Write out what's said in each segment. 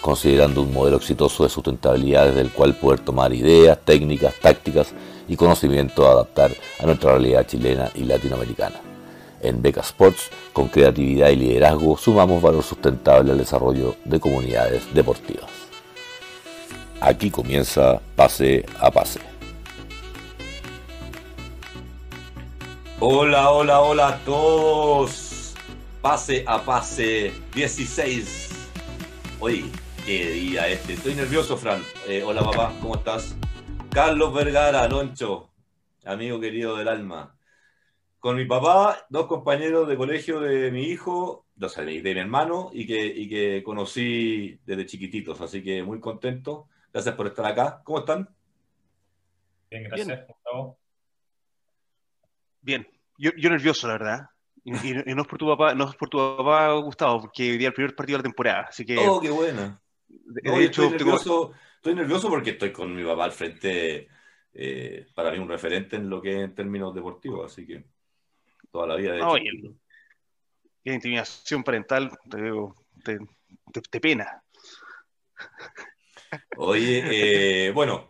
considerando un modelo exitoso de sustentabilidad desde el cual poder tomar ideas, técnicas, tácticas y conocimiento a adaptar a nuestra realidad chilena y latinoamericana. En Beca Sports, con creatividad y liderazgo, sumamos valor sustentable al desarrollo de comunidades deportivas. Aquí comienza Pase a Pase. Hola, hola, hola a todos. Pase a Pase 16. Hoy Qué día este. Estoy nervioso, Fran. Eh, hola, papá, ¿cómo estás? Carlos Vergara, Loncho, amigo querido del alma. Con mi papá, dos compañeros de colegio de mi hijo, de, de mi hermano, y que, que conocí desde chiquititos. Así que muy contento. Gracias por estar acá. ¿Cómo están? Bien, gracias. Bien. Yo, nervioso, la verdad. Y, no es por tu papá, no es por tu papá, Gustavo, porque hoy día el primer partido de la temporada. Así que. Oh, qué estoy, nervioso, porque estoy con mi papá al frente, eh, para mí un referente en lo que es en términos deportivos, así que toda la vida. De no, intimidación parental, te, te, pena. Oye, eh, bueno,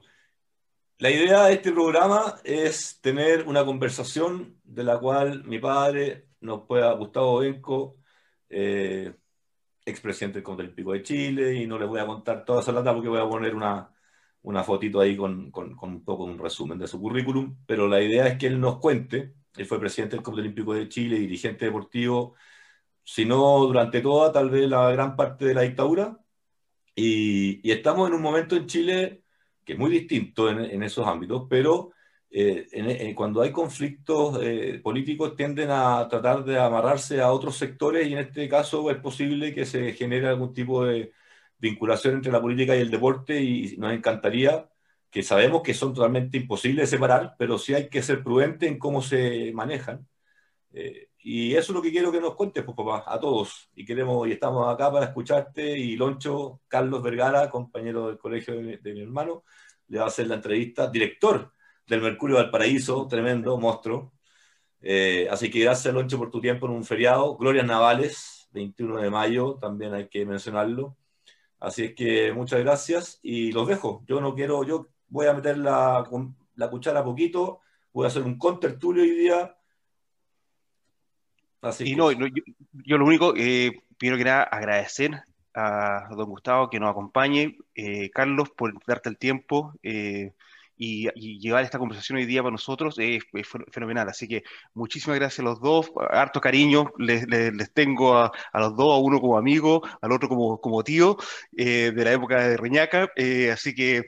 la idea de este programa es tener una conversación de la cual mi padre nos pueda, Gustavo Benco, eh, expresidente del Pico de Chile, y no les voy a contar toda esa lata porque voy a poner una, una fotito ahí con, con, un poco un resumen de su currículum, pero la idea es que él nos cuente, él fue presidente del Comité Olímpico de Chile, dirigente deportivo, si no durante toda, tal vez la gran parte de la dictadura, y, y estamos en un momento en Chile que es muy distinto en, en esos ámbitos, pero eh, eh, cuando hay conflictos eh, políticos tienden a tratar de amarrarse a otros sectores y en este caso es posible que se genere algún tipo de vinculación entre la política y el deporte y nos encantaría que sabemos que son totalmente imposibles de separar, pero sí hay que ser prudente en cómo se manejan. y eso es lo que quiero que nos cuentes, pues papá, a todos. Y queremos y estamos acá para escucharte y Loncho, Carlos Vergara, compañero del colegio de, de mi hermano, le va a hacer la entrevista, director del Mercurio Valparaíso, tremendo monstruo. Eh, así que gracias, Loncho, por tu tiempo en un feriado. Glorias Navales, 21 de mayo, también hay que mencionarlo. Así es que muchas gracias y los dejo. Yo no quiero, yo voy a meter la, la cuchara poquito, voy a hacer un contertulio hoy día. Así y no, yo, lo único, eh, quiero que nada agradecer a don Gustavo que nos acompañe, eh, Carlos, por darte el tiempo. Eh, y, llevar esta conversación hoy día para nosotros es, fenomenal. Así que muchísimas gracias a los dos, harto cariño les, les, tengo a, a, los dos, a uno como amigo, al otro como, como tío eh, de la época de Reñaca. Eh, así que...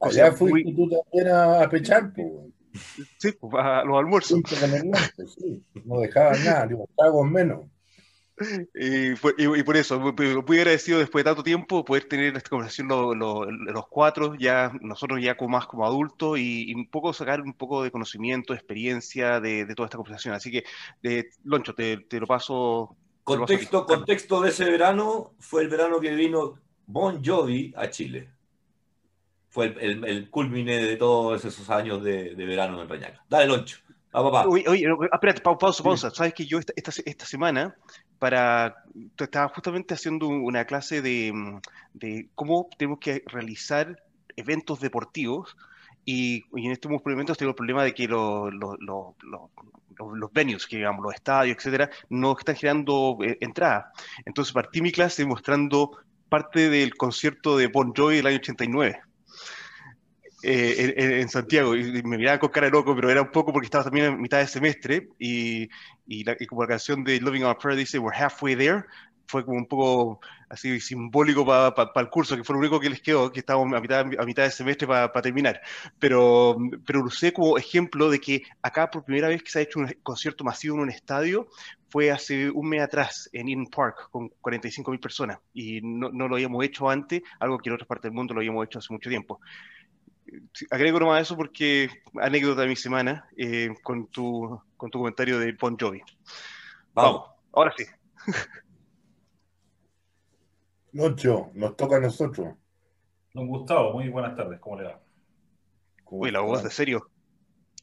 Allá fuiste tú también a, pechar, Sí, pues, a los almuerzos. no dejaban nada, digo, pagos menos. Y, por eso, muy agradecido después de tanto tiempo poder tener esta conversación los cuatro, ya nosotros ya como más como adultos y, un poco sacar un poco de conocimiento, experiencia de, toda esta conversación. Así que, de, Loncho, te, lo paso. Contexto, contexto de ese verano fue el verano que vino Bon Jovi a Chile. Fue el, el, culmine de todos esos años de, verano en Reñaca. Dale, Loncho. Ah, papá. Oye, oye, espérate, pausa, pausa. Sabes que yo esta, esta, esta semana para, estaba justamente haciendo una clase de, mm, de cómo tenemos que realizar eventos deportivos y, en estos momentos tengo el problema de que los, los, los, los venues, que digamos, los estadios, etcétera, no están generando eh, entrada. Entonces partí mi clase mostrando parte del concierto de Bon Jovi del año 89. Eh, en, Santiago y me miraba con cara de loco, pero era un poco porque estaba también en mitad de semestre y, y, como la canción de Loving Our Prayer dice We're halfway there, fue como un poco así simbólico para el curso, que fue lo único que les quedó, que estábamos a mitad, a mitad de semestre para terminar. Pero, pero lo usé como ejemplo de que acá por primera vez que se ha hecho un concierto masivo en un estadio fue hace un mes atrás en Eden Park con 45.000 personas y no, no, lo habíamos hecho antes, algo que en otras partes del mundo lo habíamos hecho hace mucho tiempo. Agrego nomás eso porque anécdota de mi semana eh, con, tu, con tu comentario de Bon Jovi. Vamos, ahora sí. Nocho, nos toca a nosotros. Don Gustavo, muy buenas tardes, ¿cómo le va? Uy, la voz de serio.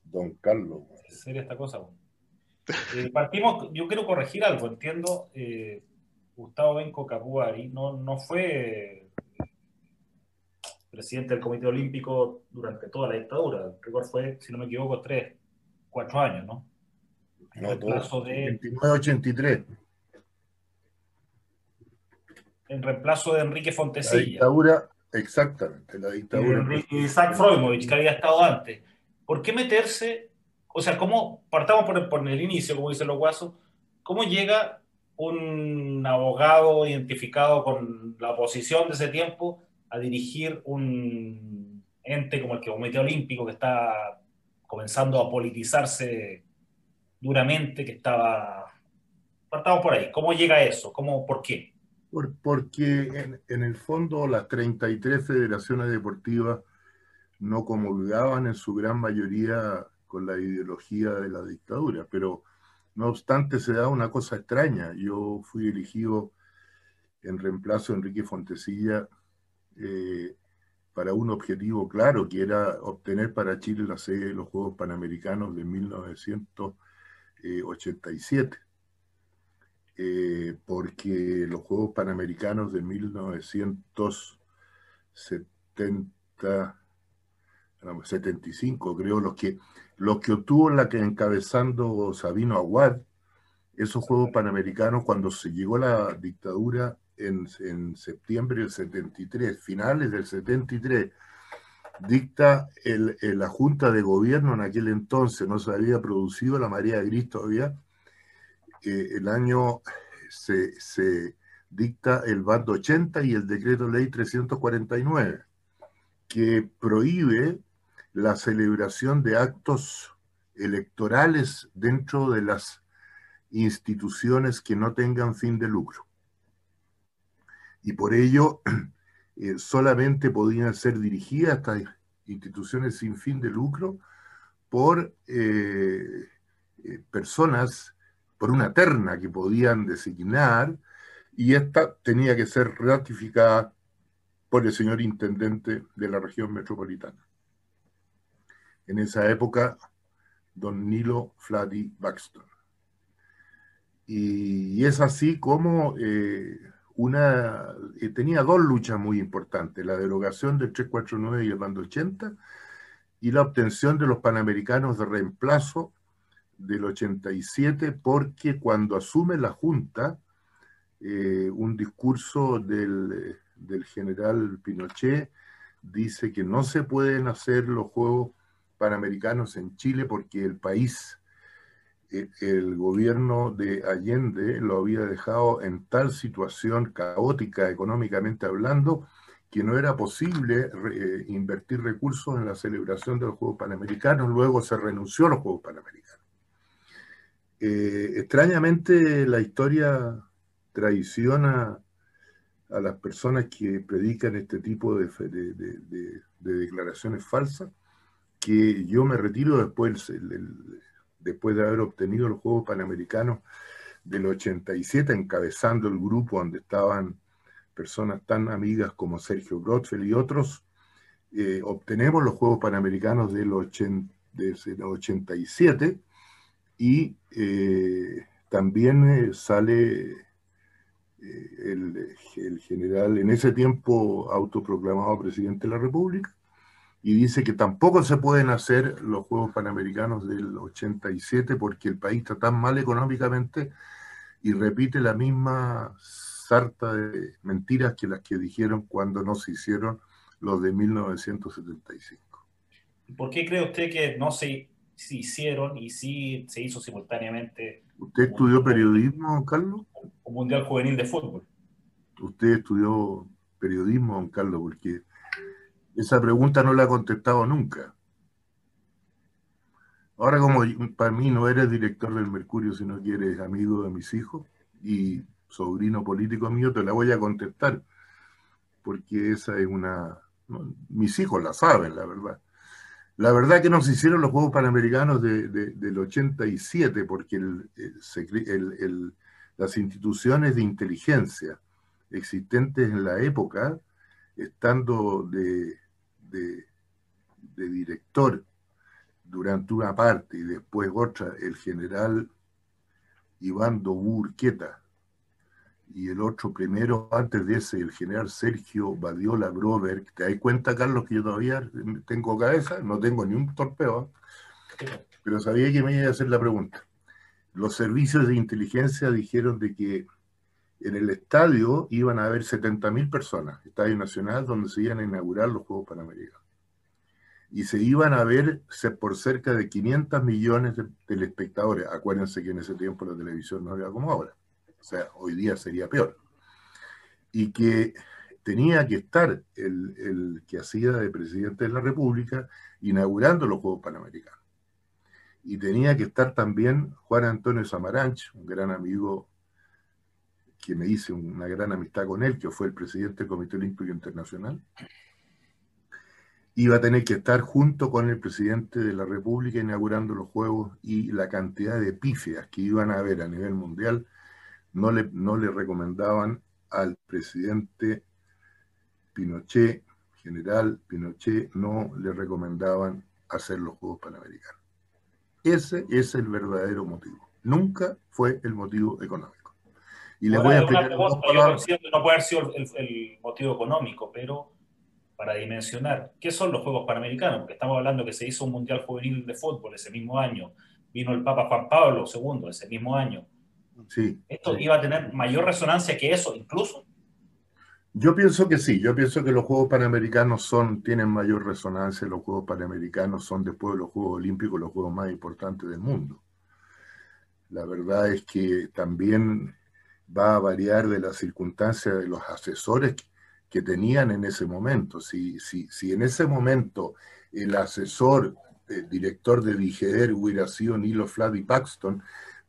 Don Carlos. ¿Es seria esta cosa? Eh, partimos, yo quiero corregir algo, entiendo, eh, Gustavo Benco Capuari no, no fue presidente del Comité Olímpico durante toda la dictadura. El récord fue, si no me equivoco, tres, cuatro años, ¿no? En no, reemplazo de... 29-83. En reemplazo de Enrique Fontecilla. La dictadura, exactamente, la dictadura. Y, Isaac Freudmovich, que había estado antes. ¿Por qué meterse? O sea, ¿cómo, partamos por el, por el inicio, como dicen los guasos, ¿cómo llega un abogado identificado con la oposición de ese tiempo a dirigir un ente como el que Comité Olímpico, que está comenzando a politizarse duramente, que estaba... Partamos por ahí. ¿Cómo llega eso? ¿Cómo, ¿Por qué? Por, porque en, el fondo las 33 federaciones deportivas no comulgaban en su gran mayoría con la ideología de la dictadura, pero no obstante se da una cosa extraña. Yo fui elegido en reemplazo de Enrique Fontecilla eh, para un objetivo claro, que era obtener para Chile la sede de los Juegos Panamericanos de 1987. Eh, porque los Juegos Panamericanos de 1975, creo, los que, los que obtuvo la que encabezando Sabino Aguad, esos Juegos Panamericanos, cuando se llegó la dictadura en, septiembre del 73, finales del 73, dicta el, la Junta de Gobierno en aquel entonces, no se había producido la María Gris todavía, eh, el año se, se, dicta el bando 80 y el decreto ley 349, que prohíbe la celebración de actos electorales dentro de las instituciones que no tengan fin de lucro y por ello eh, solamente podían ser dirigidas estas instituciones sin fin de lucro por eh, eh, personas, por una terna que podían designar, y esta tenía que ser ratificada por el señor intendente de la región metropolitana. En esa época, don Nilo Flati Baxton. Y, es así como una, eh, tenía dos luchas muy importantes, la derogación del 349 y el bando 80 y la obtención de los panamericanos de reemplazo del 87, porque cuando asume la Junta, eh, un discurso del, del general Pinochet dice que no se pueden hacer los Juegos Panamericanos en Chile porque el país el gobierno de Allende lo había dejado en tal situación caótica económicamente hablando que no era posible eh, invertir recursos en la celebración de los Juegos Panamericanos, luego se renunció a los Juegos Panamericanos. Eh, extrañamente la historia traiciona a las personas que predican este tipo de, de, declaraciones falsas, que yo me retiro después, el, después de haber obtenido los Juegos Panamericanos del 87, encabezando el grupo donde estaban personas tan amigas como Sergio Grotfeld y otros, eh, obtenemos los Juegos Panamericanos del, 87 y eh, también eh, sale el, el general, en ese tiempo autoproclamado presidente de la República, y dice que tampoco se pueden hacer los Juegos Panamericanos del 87 porque el país está tan mal económicamente y repite la misma sarta de mentiras que las que dijeron cuando no se hicieron los de 1975. ¿Por qué cree usted que no se, se hicieron y sí se hizo simultáneamente? ¿Usted estudió periodismo, Carlos? Un Mundial Juvenil de Fútbol. Usted estudió periodismo, don Carlos, porque esa pregunta no la ha contestado nunca. Ahora como para mí no eres director del Mercurio, sino que eres amigo de mis hijos y sobrino político mío, te la voy a contestar, porque esa es una... mis hijos la saben, la verdad. La verdad que nos hicieron los Juegos Panamericanos del 87, porque las instituciones de inteligencia existentes en la época, estando de, de director durante una parte y después otra, el general Iván Urqueta, y el otro primero, antes de ese, el general Sergio Badiola Grover. ¿Te das cuenta, Carlos, que yo todavía tengo cabeza? No tengo ni un torpeo, pero sabía que me iba a hacer la pregunta. Los servicios de inteligencia dijeron de que en el estadio iban a haber 70.000 personas, Estadio Nacional, donde se iban a inaugurar los Juegos Panamericanos y se iban a ver por cerca de 500 millones de telespectadores. Acuérdense que en ese tiempo la televisión no era como ahora. O sea, hoy día sería peor. Y que tenía que estar el, el que hacía de presidente de la República inaugurando los Juegos Panamericanos. Y tenía que estar también Juan Antonio Samaranch, un gran amigo que me hice una gran amistad con él, que fue el presidente del Comité Olímpico Internacional iba a tener que estar junto con el presidente de la República inaugurando los Juegos y la cantidad de pífias que iban a haber a nivel mundial no le, no le recomendaban al presidente Pinochet, general Pinochet, no le recomendaban hacer los Juegos Panamericanos. Ese es el verdadero motivo. Nunca fue el motivo económico. Y les voy a explicar. no puede haber sido el motivo económico, pero para dimensionar qué son los Juegos Panamericanos, porque estamos hablando que se hizo un Mundial Juvenil de Fútbol ese mismo año, vino el Papa Juan Pablo II ese mismo año. Sí, ¿Esto iba a tener mayor resonancia que eso incluso? Yo pienso que sí, yo pienso que los Juegos Panamericanos son, tienen mayor resonancia, los Juegos Panamericanos son después de los Juegos Olímpicos los Juegos más importantes del mundo. La verdad es que también va a variar de las circunstancias de los asesores que tenían en ese momento. Si, si, si en ese momento el asesor, el director de Digeder hubiera sido Nilo Flavy Paxton,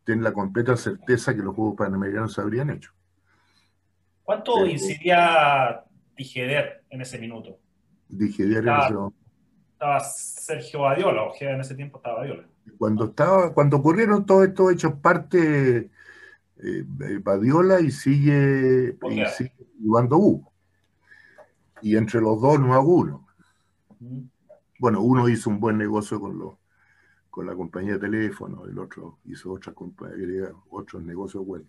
ten la completa certeza que los Juegos Panamericanos se habrían hecho. ¿Cuánto incidía Digeder en ese minuto? Digeder en ese momento. Estaba Sergio Badiola, o en ese tiempo estaba Badiola. Cuando, estaba, cuando ocurrieron todos estos hechos, parte eh, Badiola y sigue, y sigue Iván y entre los dos no hago uno. Bueno, uno hizo un buen negocio con, los, con la compañía de teléfono, el otro hizo otra compañía, otros negocios buenos.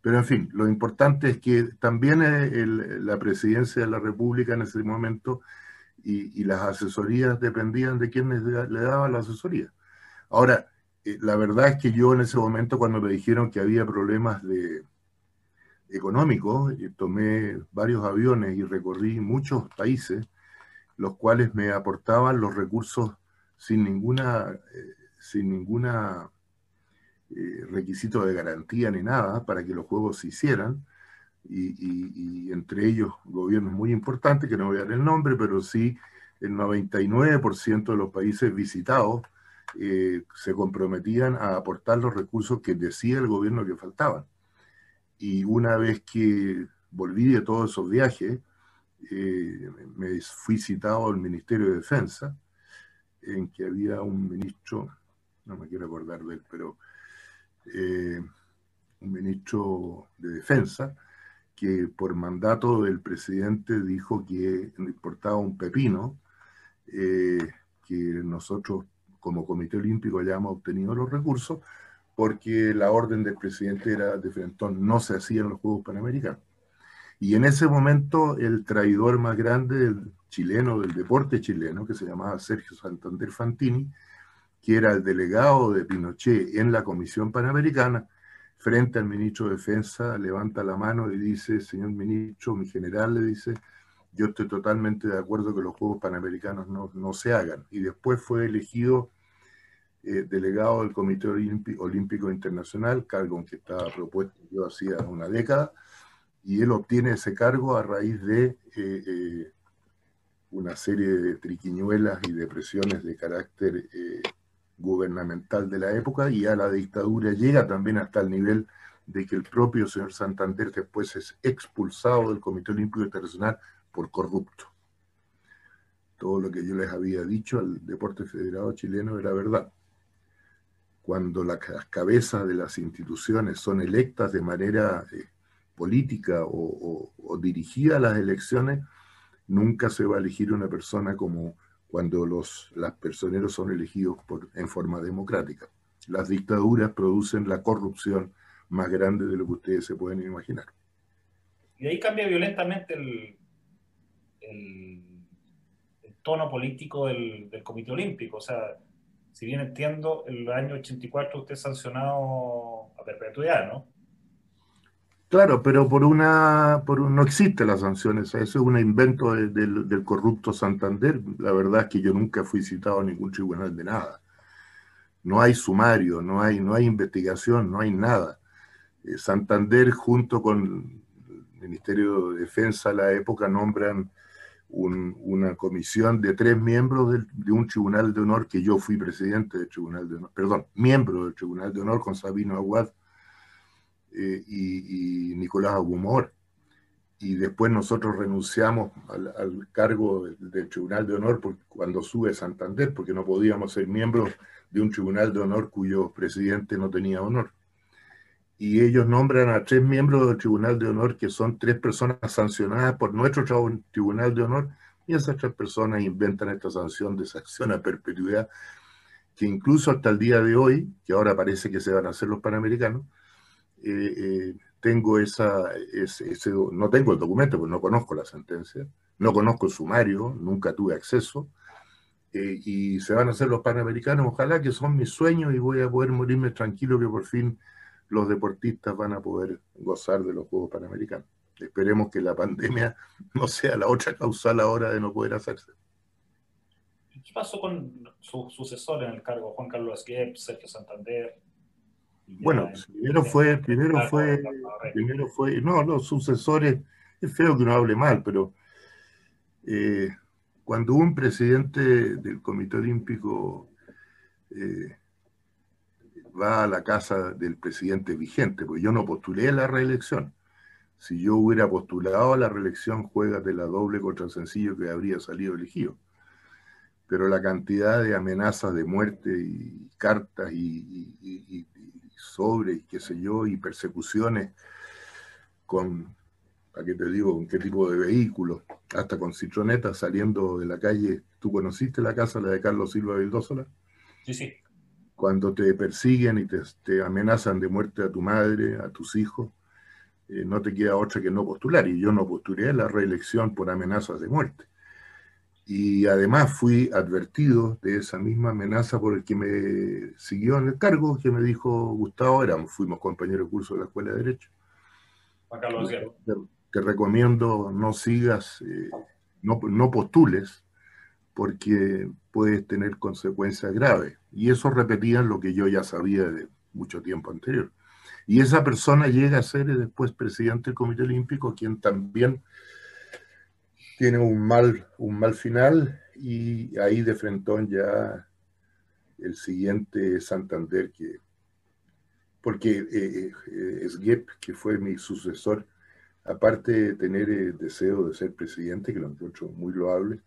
Pero en fin, lo importante es que también la presidencia de la República en ese momento y, las asesorías dependían de quién le, daba la asesoría. Ahora, eh, la verdad es que yo en ese momento cuando me dijeron que había problemas de, económico, tomé varios aviones y recorrí muchos países, los cuales me aportaban los recursos sin ninguna, eh, sin ninguna eh, requisito de garantía ni nada para que los juegos se hicieran, y, entre ellos gobiernos muy importantes, que no voy a dar el nombre, pero sí el 99% de los países visitados eh, se comprometían a aportar los recursos que decía el gobierno que faltaban. Y una vez que volví de todos esos viajes, eh, me fui citado al Ministerio de Defensa, en que había un ministro, no me quiero acordar de él, pero eh, un ministro de Defensa, que por mandato del presidente dijo que importaba un pepino, eh, que nosotros como Comité Olímpico hayamos obtenido los recursos, porque la orden del presidente era de Frentón, no se hacían los Juegos Panamericanos. Y en ese momento el traidor más grande del chileno, del deporte chileno, que se llamaba Sergio Santander Fantini, que era el delegado de Pinochet en la Comisión Panamericana, frente al ministro de Defensa, levanta la mano y dice, señor ministro, mi general le dice, yo estoy totalmente de acuerdo que los Juegos Panamericanos no, no se hagan. Y después fue elegido eh, delegado del Comité Olímpico Internacional, cargo en que estaba propuesto yo hacía una década, y él obtiene ese cargo a raíz de eh, eh, una serie de triquiñuelas y depresiones de carácter gubernamental de la época y a la dictadura llega también hasta el nivel de que el propio señor Santander después es expulsado del Comité Olímpico Internacional por corrupto. Todo lo que yo les había dicho al deporte federado chileno era verdad. Cuando las cabezas de las instituciones son electas de manera eh, política o, o dirigida a las elecciones, nunca se va a elegir una persona como cuando los las personeros son elegidos por, en forma democrática. Las dictaduras producen la corrupción más grande de lo que ustedes se pueden imaginar. Y ahí cambia violentamente el, tono político del, del, Comité Olímpico. O sea, si bien entiendo, en el año 84 usted sancionado a perpetuidad, ¿no? Claro, pero por una, por un, no existe las sanciones, eso es un invento de, del corrupto Santander. La verdad es que yo nunca fui citado a ningún tribunal de nada. No hay sumario, no hay, no hay investigación, no hay nada. Eh, Santander junto con el Ministerio de Defensa a la época nombran un, una comisión de tres miembros de, de, un tribunal de honor que yo fui presidente del tribunal de honor, perdón, miembro del tribunal de honor con Sabino Aguad eh, y, Nicolás Agumor. Y después nosotros renunciamos al, cargo del, Tribunal de Honor cuando sube Santander, porque no podíamos ser miembros de un Tribunal de Honor cuyo presidente no tenía honor. Y ellos nombran a tres miembros del Tribunal de Honor, que son tres personas sancionadas por nuestro Tribunal de Honor, y esas tres personas inventan esta sanción de sanción a perpetuidad, que incluso hasta el día de hoy, que ahora parece que se van a hacer los panamericanos, eh, eh, tengo esa, ese, ese, no tengo el documento, porque no conozco la sentencia, no conozco el sumario, nunca tuve acceso, eh, y se van a hacer los panamericanos, ojalá que son mis sueños y voy a poder morirme tranquilo que por fin los deportistas van a poder gozar de los Juegos Panamericanos. Esperemos que la pandemia no sea la otra causal ahora de no poder hacerse. ¿Qué pasó con su sucesor en el cargo, Juan Carlos Guep, Sergio Santander? Bueno, primero fue, primero fue, primero fue, no, los sucesores, es feo que uno hable mal, pero eh, cuando un presidente del Comité Olímpico eh, va a la casa del presidente vigente, porque yo no postulé la reelección. Si yo hubiera postulado a la reelección, juega de la doble contra sencillo que habría salido elegido. Pero la cantidad de amenazas de muerte y cartas y, y, y, sobre, y qué sé yo, y persecuciones con, ¿a qué te digo?, con qué tipo de vehículos, hasta con citronetas saliendo de la calle. ¿Tú conociste la casa, la de Carlos Silva Vildósola? Sí, sí. Cuando te persiguen y te, te, amenazan de muerte a tu madre, a tus hijos, eh, no te queda otra que no postular. Y yo no postulé a la reelección por amenazas de muerte. Y además fui advertido de esa misma amenaza por el que me siguió en el cargo, que me dijo Gustavo, éramos, fuimos compañeros de curso de la Escuela de Derecho. Juan Carlos te, te, recomiendo no sigas, eh, no, no postules, porque puedes tener consecuencias graves. Y eso repetía lo que yo ya sabía de mucho tiempo anterior. Y esa persona llega a ser después presidente del Comité Olímpico, quien también tiene un mal, un mal final y ahí de frentón ya el siguiente Santander que porque eh, eh, Esguep, que fue mi sucesor, aparte de tener el deseo de ser presidente, que lo encuentro muy loable,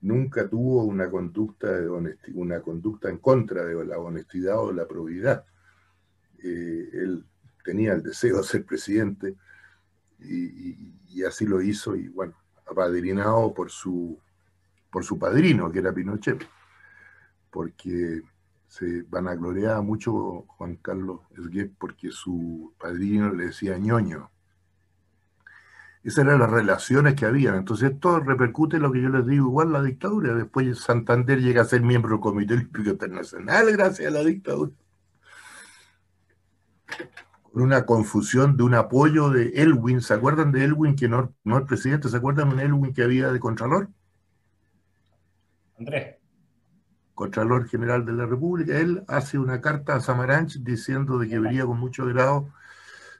nunca tuvo una conducta de honesti una conducta en contra de la honestidad o de la probidad. Eh, él tenía el deseo de ser presidente y, así lo hizo y bueno, apadrinado por su, por su padrino, que era Pinochet, porque se vanagloriaba mucho Juan Carlos Esguet porque su padrino le decía ñoño. Esas eran las relaciones que había. Entonces esto repercute en lo que yo les digo, igual la dictadura. Después Santander llega a ser miembro del Comité Olímpico Internacional gracias a la dictadura una confusión de un apoyo de Elwin. ¿Se acuerdan de Elwin, que no, no el presidente? ¿Se acuerdan de un Elwin que había de Contralor? Andrés. Contralor General de la República. Él hace una carta a Samaranch diciendo de que vería con mucho grado,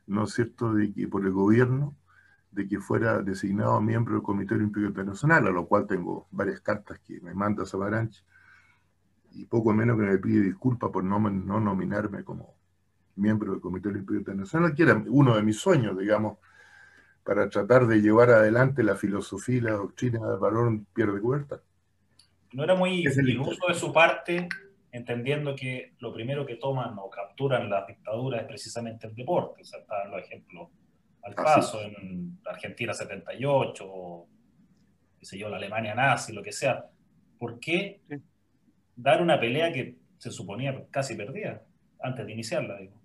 ¿no es cierto?, de que por el gobierno, de que fuera designado miembro del Comité Olímpico Internacional, a lo cual tengo varias cartas que me manda Samaranch y poco menos que me pide disculpas por no, no nominarme como miembro del Comité Olímpico Internacional, que era uno de mis sueños, digamos, para tratar de llevar adelante la filosofía y la doctrina del varón Pierre de Huerta. No era muy iluso de su parte, entendiendo que lo primero que toman o capturan las dictaduras es precisamente el deporte. O sea, están los ejemplos al paso en Argentina 78, o, qué sé yo, la Alemania nazi, lo que sea. ¿Por qué dar una pelea que se suponía casi perdida antes de iniciarla? Digo?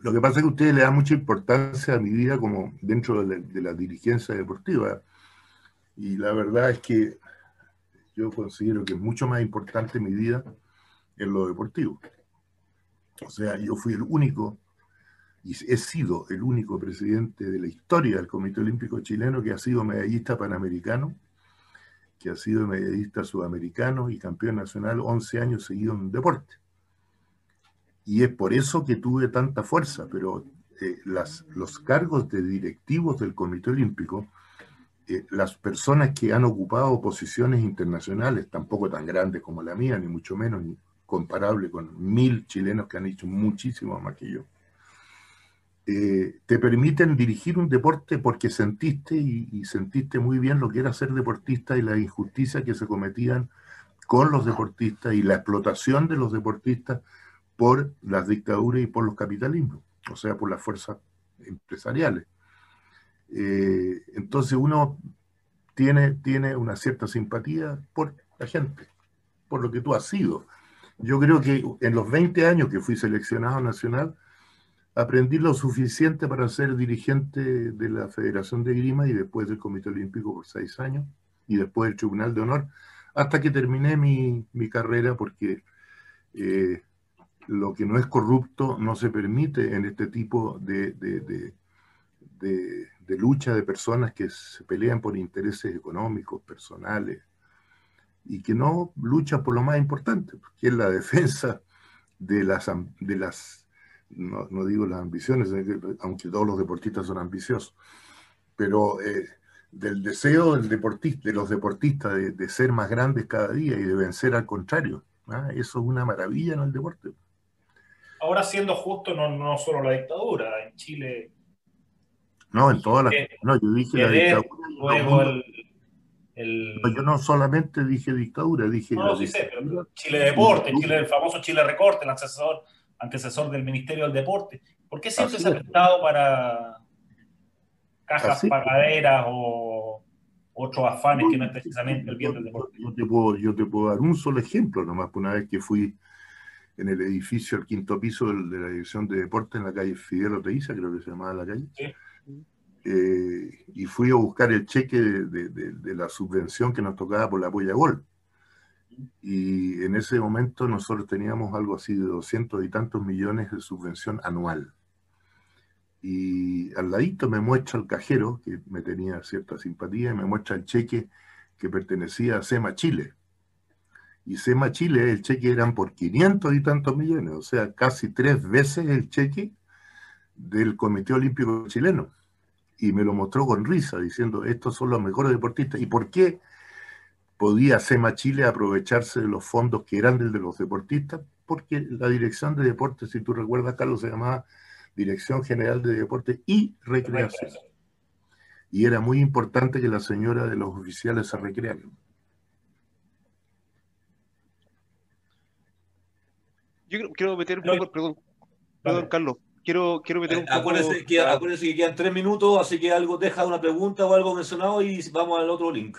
Lo que pasa es que ustedes le dan mucha importancia a mi vida como dentro de la, dirigencia deportiva. Y la verdad es que yo considero que es mucho más importante mi vida en lo deportivo. O sea, yo fui el único, y he sido el único presidente de la historia del Comité Olímpico Chileno que ha sido medallista panamericano, que ha sido medallista sudamericano y campeón nacional 11 años seguidos en deporte. Y es por eso que tuve tanta fuerza, pero eh, los cargos de directivos del Comité Olímpico, eh, las personas que han ocupado posiciones internacionales, tampoco tan grandes como la mía, ni mucho menos ni comparable con mil chilenos que han hecho muchísimo más que yo, eh, te permiten dirigir un deporte porque sentiste y, y, sentiste muy bien lo que era ser deportista y la injusticia que se cometían con los deportistas y la explotación de los deportistas por las dictaduras y por los capitalismos, o sea, por las fuerzas empresariales. Eh, entonces uno tiene, tiene una cierta simpatía por la gente, por lo que tú has sido. Yo creo que en los 20 años que fui seleccionado nacional, aprendí lo suficiente para ser dirigente de la Federación de Grima y después del Comité Olímpico por seis años y después del Tribunal de Honor, hasta que terminé mi, mi carrera porque eh, lo que no es corrupto no se permite en este tipo de, de, lucha de personas que se pelean por intereses económicos, personales, y que no luchan por lo más importante, que es la defensa de las, de las no, digo las ambiciones, aunque todos los deportistas son ambiciosos, pero eh, del deseo del deportista, de los deportistas de, ser más grandes cada día y de vencer al contrario. ¿ah? Eso es una maravilla en el deporte. Ahora, siendo justo, no, no solo la dictadura, en Chile. No, en todas las. No, yo dije la dictadura. Luego el, yo no solamente dije dictadura, dije. No, sí sé, pero Chile Deporte, Chile, el famoso Chile Recorte, el antecesor, antecesor del Ministerio del Deporte. ¿Por qué siempre se ha prestado para cajas pagaderas o otros afanes que no es precisamente el bien del deporte? Yo te, puedo, yo te puedo dar un solo ejemplo, nomás, una vez que fui en el edificio, al quinto piso de la Dirección de Deportes en la calle Fidel Oteiza, creo que se llamaba la calle. Eh, y fui a buscar el cheque de, la subvención que nos tocaba por la apoya gol. Y en ese momento nosotros teníamos algo así de doscientos y tantos millones de subvención anual. Y al ladito me muestra el cajero, que me tenía cierta simpatía, y me muestra el cheque que pertenecía a SEMA Chile y SEMA Chile, el cheque eran por 500 y tantos millones, o sea, casi tres veces el cheque del Comité Olímpico Chileno. Y me lo mostró con risa, diciendo, estos son los mejores deportistas. ¿Y por qué podía SEMA Chile aprovecharse de los fondos que eran del de los deportistas? Porque la Dirección de Deportes, si tú recuerdas, Carlos, se llamaba Dirección General de Deportes y Recreación. Y era muy importante que la señora de los oficiales se recrearan. Yo quiero meter un poco, perdón, perdón Carlos, quiero, quiero meter un poco... Acuérdense que, acuérdense que quedan tres minutos, así que algo deja una pregunta o algo mencionado y vamos al otro link.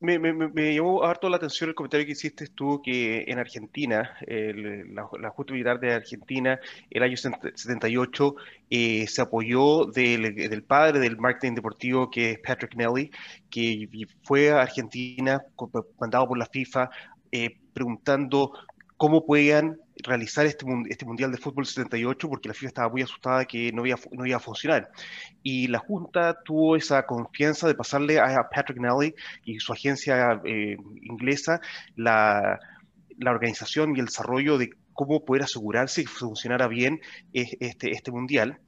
Me, me, me, llamó harto la atención el comentario que hiciste tú que en Argentina, el, la, la, Junta Militar de Argentina, el año 78, eh, se apoyó del, del, padre del marketing deportivo que es Patrick Nelly, que fue a Argentina mandado por la FIFA eh, preguntando cómo podían realizar este, este Mundial de Fútbol 78 porque la FIFA estaba muy asustada que no iba, no iba a funcionar. Y la Junta tuvo esa confianza de pasarle a Patrick Nelly y su agencia eh, inglesa la, la organización y el desarrollo de cómo poder asegurarse que funcionara bien este, este mundial.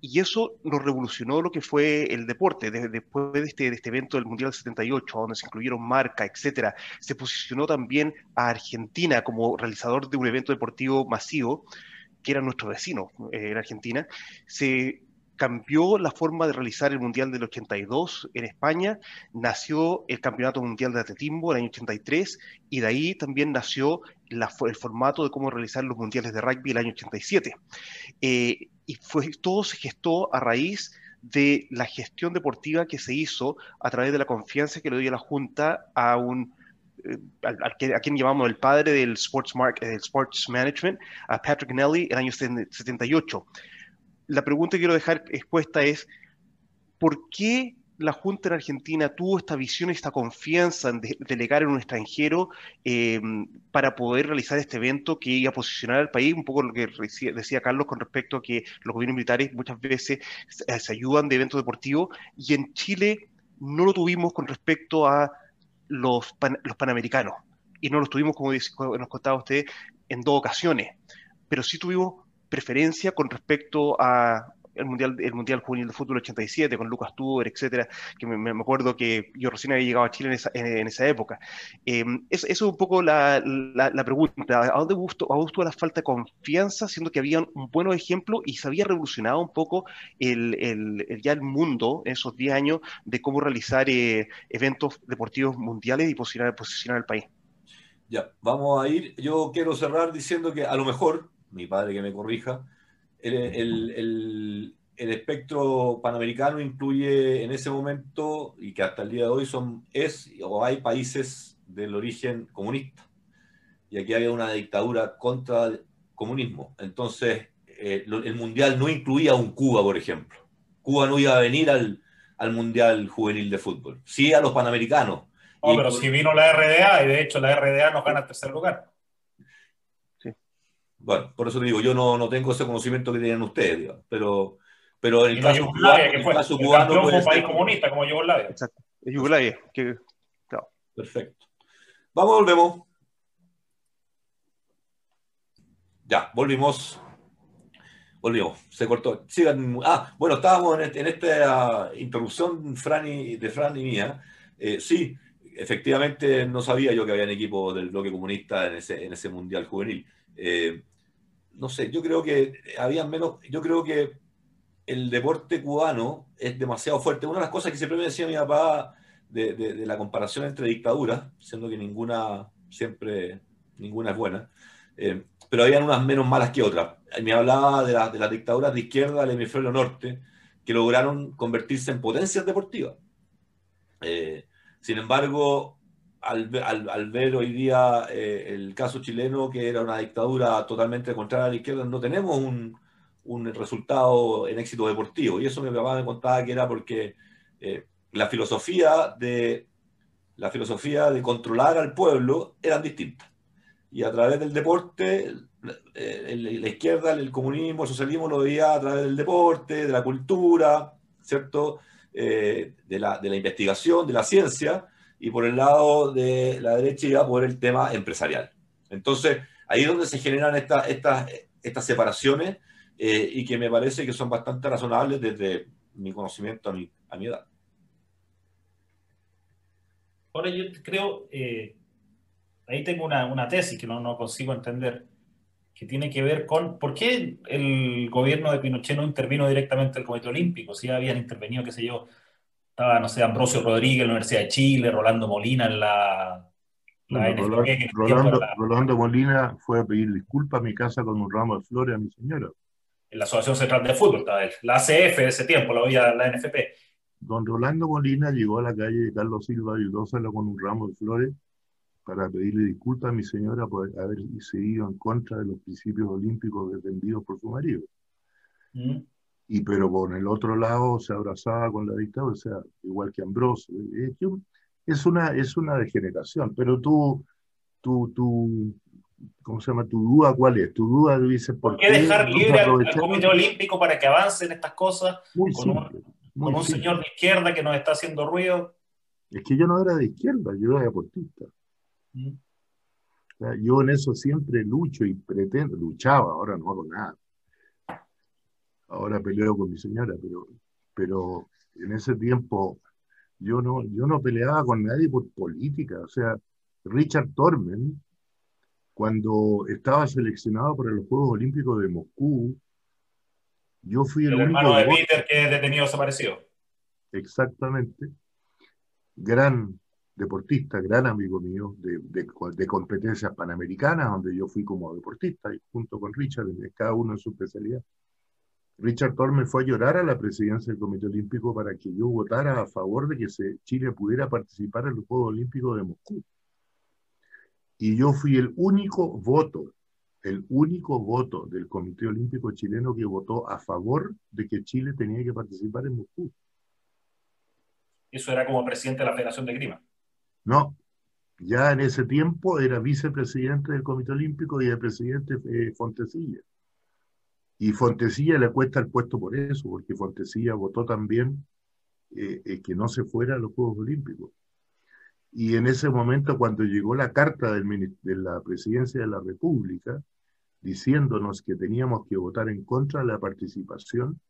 Y eso nos revolucionó lo que fue el deporte. después de este, de este, evento del Mundial 78, donde se incluyeron marcas, etcétera, se posicionó también a Argentina como realizador de un evento deportivo masivo, que era nuestro vecino eh, en Argentina. Se cambió la forma de realizar el Mundial del 82 en España, nació el Campeonato Mundial de Atletismo en el año 83 y de ahí también nació el formato de cómo realizar los Mundiales de Rugby el año 87. Eh, y fue, todo se gestó a raíz de la gestión deportiva que se hizo a través de la confianza que le dio la Junta a un eh, a, quien llamamos el padre del sports, del sports management, a Patrick Nelly, el año 78 la pregunta que quiero dejar expuesta es, ¿por qué la Junta en Argentina tuvo esta visión, esta confianza en delegar en un extranjero eh, para poder realizar este evento que iba a posicionar al país, un poco lo que decía Carlos con respecto a que los gobiernos militares muchas veces se ayudan de eventos deportivos y en Chile no lo tuvimos con respecto a los, los panamericanos y no lo tuvimos, como nos contaba usted, en dos ocasiones, pero sí tuvimos preferencia con respecto a el Mundial, el mundial Juvenil de Fútbol 87 con Lucas Tuber, etcétera, que me, acuerdo que yo recién había llegado a Chile en esa, en, esa época. Eh, eso es un poco la, la, pregunta. ¿A dónde gustó, a la falta de confianza, siendo que había un buen ejemplo y se había revolucionado un poco el, el, ya el mundo en esos 10 años de cómo realizar eh, eventos deportivos mundiales y posicionar, posicionar al país? Ya, vamos a ir. Yo quiero cerrar diciendo que a lo mejor mi padre que me corrija, el, espectro panamericano incluye en ese momento, y que hasta el día de hoy son, es o hay países del origen comunista. Y aquí había una dictadura contra el comunismo. Entonces, eh, el Mundial no incluía un Cuba, por ejemplo. Cuba no iba a venir al, al Mundial Juvenil de Fútbol. Sí a los Panamericanos. No, pero si vino la RDA, y de hecho la RDA nos gana el tercer lugar. Bueno, por eso digo, yo no, no tengo ese conocimiento que tienen ustedes, pero, pero en el caso, Yugoslavia, que fue, caso cubano. un país comunista como Yugoslavia. Exacto. Yugoslavia. Que, claro. Perfecto. Vamos, volvemos. Ya, volvimos. Volvimos. Se cortó. Sigan. Ah, bueno, estábamos en, este, en esta interrupción Fran de Fran y mía. Eh, sí, efectivamente no sabía yo que había un equipo del bloque comunista en ese, en ese mundial juvenil. Eh, no sé, yo creo que había menos, yo creo que el deporte cubano es demasiado fuerte. Una de las cosas que siempre me decía mi papá de, la comparación entre dictaduras, siendo que ninguna, siempre, ninguna es buena, eh, pero habían unas menos malas que otras. Me hablaba de, de las dictaduras de izquierda del hemisferio norte, que lograron convertirse en potencias deportivas. Eh, sin embargo, al, ver hoy día eh, el caso chileno, que era una dictadura totalmente contraria a la izquierda, no tenemos un, resultado en éxito deportivo. Y eso mi papá me contaba que era porque eh, la, filosofía de, la filosofía de controlar al pueblo eran distintas. Y a través del deporte, eh, la izquierda, el comunismo, el socialismo lo veía a través del deporte, de la cultura, ¿cierto? de, la, de la investigación, de la ciencia y por el lado de la derecha iba por el tema empresarial. Entonces, ahí es donde se generan estas, estas, estas separaciones eh, y que me parece que son bastante razonables desde mi conocimiento a mi, a mi edad. Ahora yo creo, eh, ahí tengo una, una, tesis que no, no consigo entender, que tiene que ver con por qué el gobierno de Pinochet no intervino directamente el Comité Olímpico, si habían intervenido, qué sé yo, estaba, no sé, Ambrosio Rodríguez en la Universidad de Chile, Rolando Molina en la... Rolando, Molina fue a pedir disculpas a mi casa con un ramo de flores a mi señora. En la Asociación Central de Fútbol estaba él, la ACF de ese tiempo, la había la NFP. Don Rolando Molina llegó a la calle de Carlos Silva y Dózalo con un ramo de flores para pedirle disculpas a mi señora por haber seguido en contra de los principios olímpicos defendidos por su marido. Mm y pero por el otro lado se abrazaba con la dictadura, o sea, igual que Ambrosio. Es una, es una degeneración, pero tú, tú, tú, ¿cómo se llama? ¿Tu duda cuál es? Tu duda dice, ¿por, qué dejar libre al, Comité Olímpico para que avancen estas cosas con, un, señor de izquierda que nos está haciendo ruido? Es que yo no era de izquierda, yo era deportista. Mm. yo en eso siempre lucho y pretendo, luchaba, ahora no hago nada ahora peleo con mi señora, pero, pero en ese tiempo yo no, yo no peleaba con nadie por política. O sea, Richard Tormen, cuando estaba seleccionado para los Juegos Olímpicos de Moscú, yo fui el, el único. hermano de Peter que es detenido desaparecido. Exactamente. Gran deportista, gran amigo mío de, de, de, competencias panamericanas, donde yo fui como deportista, y junto con Richard, cada uno en su especialidad. Richard Torme fue a llorar a la presidencia del Comité Olímpico para que yo votara a favor de que se, Chile pudiera participar en los Juegos Olímpicos de Moscú. Y yo fui el único voto, el único voto del Comité Olímpico chileno que votó a favor de que Chile tenía que participar en Moscú. Eso era como presidente de la Federación de Grima. No, ya en ese tiempo era vicepresidente del Comité Olímpico y el presidente eh, Fontecilla. Y Fontecilla le cuesta el puesto por eso, porque Fontecilla votó también eh, eh, que no se fuera a los Juegos Olímpicos. Y en ese momento, cuando llegó la carta de la presidencia de la República, diciéndonos que teníamos que votar en contra de la participación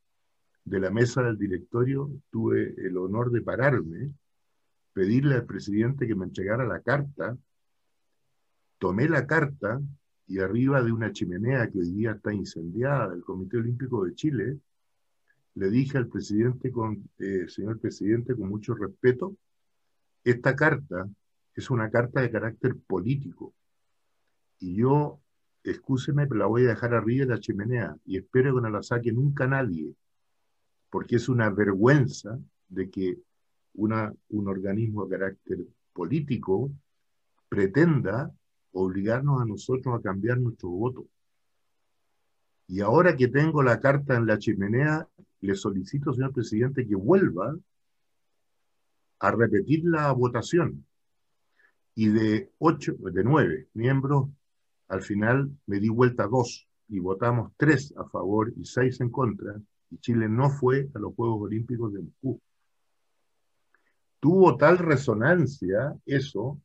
de la mesa del directorio, tuve el honor de pararme, pedirle al presidente que me entregara la carta, tomé la carta y arriba de una chimenea que hoy día está incendiada del Comité Olímpico de Chile, le dije al presidente, eh, señor presidente, con mucho respeto, esta carta es una carta de carácter político. Y yo, excúseme, pero la voy a dejar arriba de la chimenea y espero que no la saque nunca nadie, porque es una vergüenza de que una, un organismo de carácter político pretenda obligarnos a nosotros a cambiar nuestro voto. Y ahora que tengo la carta en la chimenea, le solicito, señor presidente, que vuelva a repetir la votación. Y de ocho, de nueve miembros, al final me di vuelta dos y votamos tres a favor y seis en contra, y Chile no fue a los Juegos Olímpicos de Moscú. Tuvo tal resonancia eso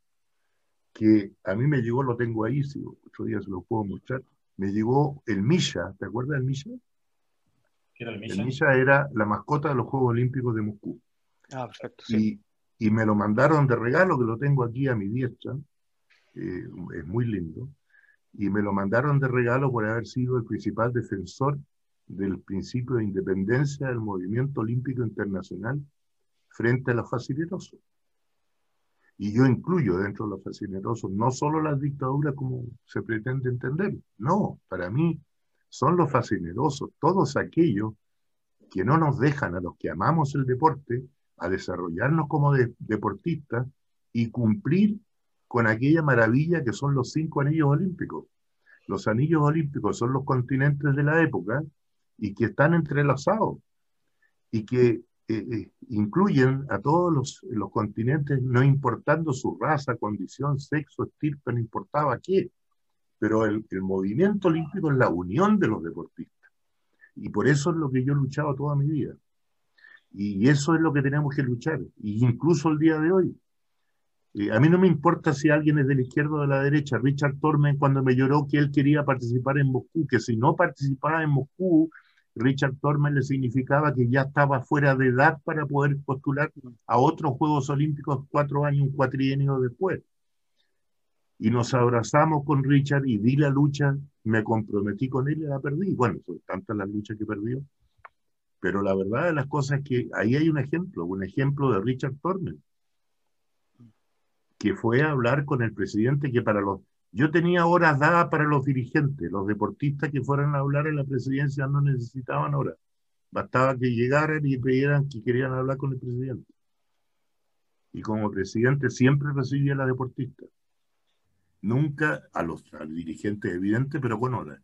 que a mí me llegó, lo tengo ahí, si otro día se lo puedo mostrar, me llegó el Misha, ¿te acuerdas del Misha? ¿Qué era el Misha? El Misha era la mascota de los Juegos Olímpicos de Moscú. Ah, perfecto. Sí. Y, y, me lo mandaron de regalo, que lo tengo aquí a mi diestra, eh, es muy lindo, y me lo mandaron de regalo por haber sido el principal defensor del principio de independencia del movimiento olímpico internacional frente a los fascinerosos. Y yo incluyo dentro de los fascinerosos no solo las dictaduras como se pretende entender, no, para mí son los fascinerosos, todos aquellos que no nos dejan a los que amamos el deporte a desarrollarnos como de, deportistas y cumplir con aquella maravilla que son los cinco anillos olímpicos. Los anillos olímpicos son los continentes de la época y que están entrelazados y que eh, eh, incluyen a todos los, los, continentes, no importando su raza, condición, sexo, estirpe, no importaba qué. Pero el, el, movimiento olímpico es la unión de los deportistas. Y por eso es lo que yo he luchado toda mi vida. Y eso es lo que tenemos que luchar, y incluso el día de hoy. Eh, a mí no me importa si alguien es de la izquierda o de la derecha. Richard Tormen, cuando me lloró que él quería participar en Moscú, que si no participaba en Moscú, Richard Tormen le significaba que ya estaba fuera de edad para poder postular a otros Juegos Olímpicos cuatro años, un cuatrienio después. Y nos abrazamos con Richard y di la lucha, me comprometí con él y la perdí. Bueno, son tantas las luchas que perdió. Pero la verdad de las cosas es que ahí hay un ejemplo, un ejemplo de Richard Tormen, que fue a hablar con el presidente que para los yo tenía horas dadas para los dirigentes, los deportistas que fueran a hablar en la presidencia no necesitaban horas. Bastaba que llegaran y pidieran que querían hablar con el presidente. Y como presidente siempre recibía a la deportista. Nunca a los, a los dirigentes, evidente, pero con horas.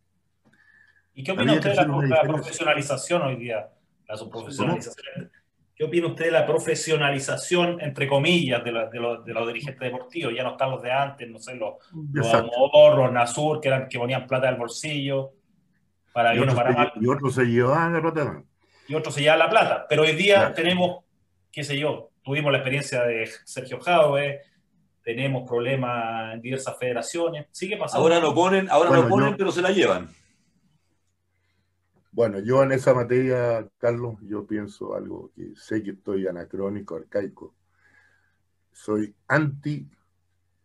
¿Y qué opina usted de la, la profesionalización hoy día? La subprofesionalización. ¿Qué opina usted de la profesionalización, entre comillas, de, la, de, los, de, los, dirigentes deportivos? Ya no están los de antes, no sé, los, los Amor, los Nasur, que, eran, que ponían plata del bolsillo. Para y, otros para mal. y otros se llevaban la plata. Y otros se llevaban la plata. Pero hoy día claro. tenemos, qué sé yo, tuvimos la experiencia de Sergio Jadwe, tenemos problemas en diversas federaciones. Sigue pasando. Ahora lo ponen, ahora bueno, lo ponen, yo, pero se la llevan. Bueno, yo en esa materia, Carlos, yo pienso algo que sé que estoy anacrónico, arcaico. Soy anti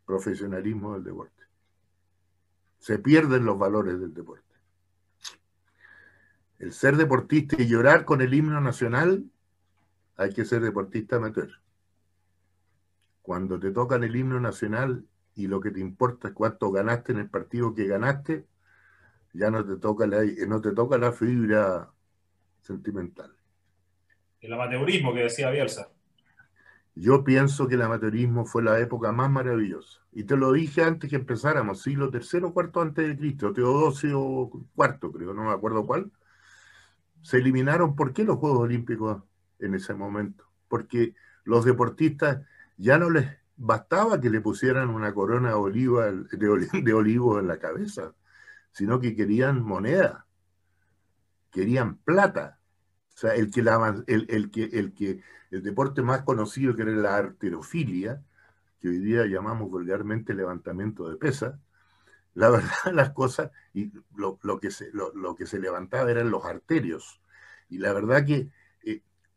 profesionalismo del deporte. Se pierden los valores del deporte. El ser deportista y llorar con el himno nacional, hay que ser deportista amateur. Cuando te tocan el himno nacional y lo que te importa es cuánto ganaste en el partido que ganaste, ya no te toca la, no te toca la fibra sentimental. El amateurismo que decía Bielsa. Yo pienso que el amateurismo fue la época más maravillosa. Y te lo dije antes que empezáramos, siglo tercero o cuarto antes de Cristo, Teodosio cuarto, creo, no me acuerdo cuál. Se eliminaron, ¿por qué los Juegos Olímpicos en ese momento? Porque los deportistas ya no les bastaba que le pusieran una corona de, oliva, de, olivo en la cabeza, sino que querían moneda, querían plata. O sea, el que, el, deporte más conocido que era la arterofilia, que hoy día llamamos vulgarmente levantamiento de pesa, la verdad las cosas, y lo, que se, lo, que se levantaba eran los arterios. Y la verdad que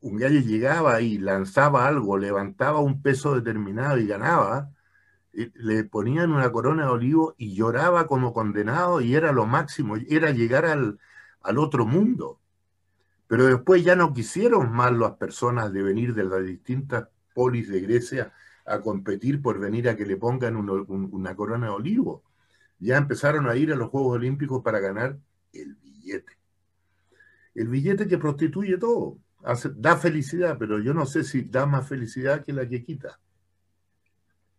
un gallo llegaba y lanzaba algo, levantaba un peso determinado y ganaba, le ponían una corona de olivo y lloraba como condenado y era lo máximo, era llegar al, al otro mundo. Pero después ya no quisieron más las personas de venir de las distintas polis de Grecia a competir por venir a que le pongan una corona de olivo. Ya empezaron a ir a los Juegos Olímpicos para ganar el billete. El billete que prostituye todo da felicidad, pero yo no sé si da más felicidad que la que quita.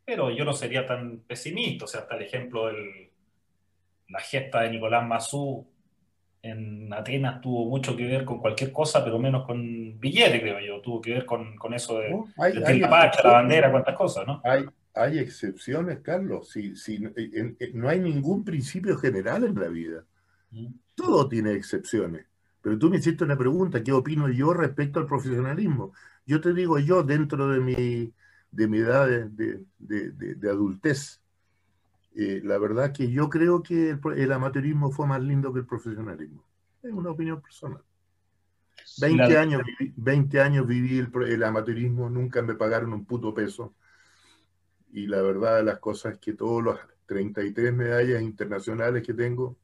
Pero yo no sería tan pesimista, o sea, hasta el ejemplo de la gesta de Nicolás Mazú en Atenas tuvo mucho que ver con cualquier cosa, pero menos con billete, creo yo. Tuvo que ver con, eso de, la bandera, cuántas cosas, ¿no? Hay, hay excepciones, Carlos. Si, si, no hay ningún principio general en la vida. Mm. Todo tiene excepciones. Pero tú me hiciste una pregunta, ¿qué opino yo respecto al profesionalismo? Yo te digo yo, dentro de mi, de mi edad de, adultez, eh, la verdad que yo creo que el, amateurismo fue más lindo que el profesionalismo. Es una opinión personal. 20 años, 20 años viví el, el, amateurismo, nunca me pagaron un puto peso. Y la verdad de las cosas es que todas las 33 medallas internacionales que tengo,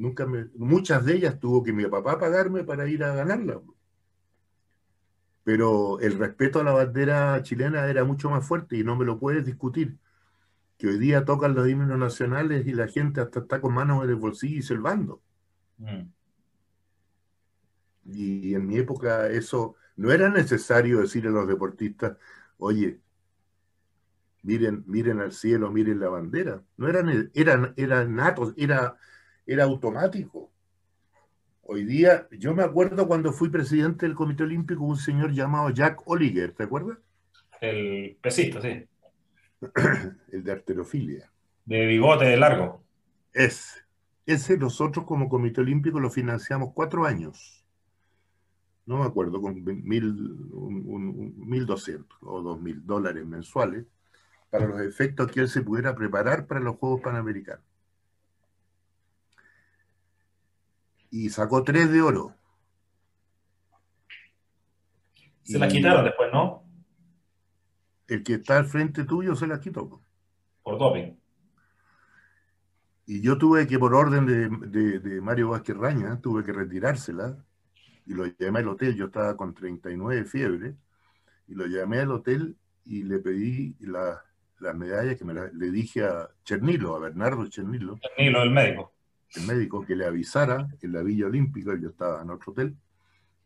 Nunca me, muchas de ellas tuvo que mi papá pagarme para ir a ganarla. Pero el respeto a la bandera chilena era mucho más fuerte y no me lo puedes discutir. Que hoy día tocan los himnos nacionales y la gente hasta está con manos en el bolsillo y silbando. Mm. Y en mi época eso no era necesario decir a los deportistas, oye, miren, miren al cielo, miren la bandera. No eran, eran, eran natos, era era automático. Hoy día, yo me acuerdo cuando fui presidente del Comité Olímpico, un señor llamado Jack Oliger, ¿te acuerdas? El pesista, sí. el de arterofilia. De bigote de largo. Es. Ese nosotros como Comité Olímpico lo financiamos cuatro años. No me acuerdo, con mil, mil doscientos o dos mil dólares mensuales para los efectos que él se pudiera preparar para los Juegos Panamericanos. Y sacó tres de oro. Se la quitaron después, ¿no? El que está al frente tuyo se la quitó. Por doping. Y yo tuve que, por orden de, Mario Vázquez Raña, tuve que retirársela y lo llamé al hotel. Yo estaba con 39 fiebre y lo llamé al hotel y le pedí las medallas que me le dije a Chernilo, a Bernardo Chernilo. Chernilo, el médico el médico que le avisara en la Villa Olímpica, yo estaba en otro hotel,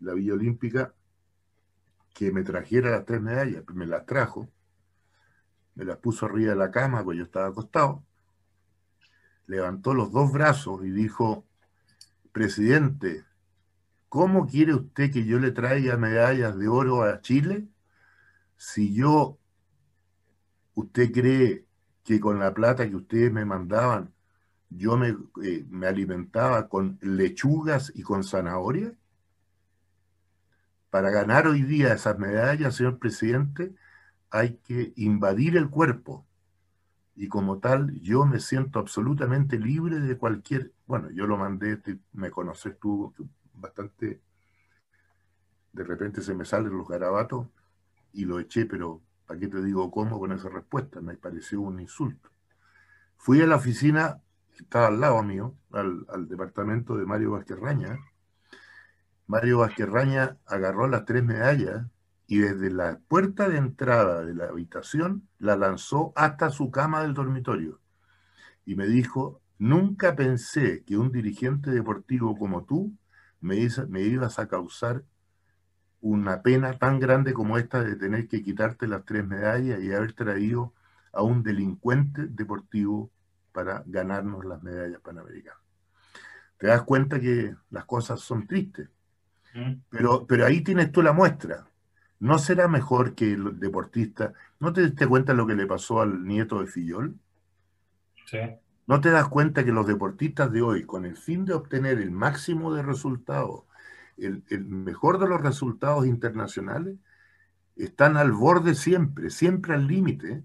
la Villa Olímpica, que me trajera las tres medallas, me las trajo, me las puso arriba de la cama, pues yo estaba acostado, levantó los dos brazos y dijo, presidente, ¿cómo quiere usted que yo le traiga medallas de oro a Chile si yo, usted cree que con la plata que ustedes me mandaban yo eh, me, alimentaba con lechugas y con zanahoria. Para ganar hoy día esas medallas, señor presidente, hay que invadir el cuerpo. Y como tal, yo me siento absolutamente libre de cualquier bueno, yo lo mandé, me conoces tú bastante, de repente se me salen los garabatos y lo eché, pero ¿para qué te digo cómo con esa respuesta? Me pareció un insulto. Fui a la oficina, estaba al lado mío, al, departamento de Mario Vázquez. Mario Vázquez agarró las tres medallas y desde la puerta de entrada de la habitación la lanzó hasta su cama del dormitorio. Y me dijo, nunca pensé que un dirigente deportivo como tú me, me ibas a causar una pena tan grande como esta de tener que quitarte las tres medallas y haber traído a un delincuente deportivo para ganarnos las medallas panamericanas. Te das cuenta que las cosas son tristes, mm. pero, pero ahí tienes tú la muestra. ¿No será mejor que el deportista, no te diste cuenta lo que le pasó al nieto de Fillol? Sí. ¿No te das cuenta que los deportistas de hoy, con el fin de obtener el máximo de resultados, el, mejor de los resultados internacionales, están al borde siempre, siempre al límite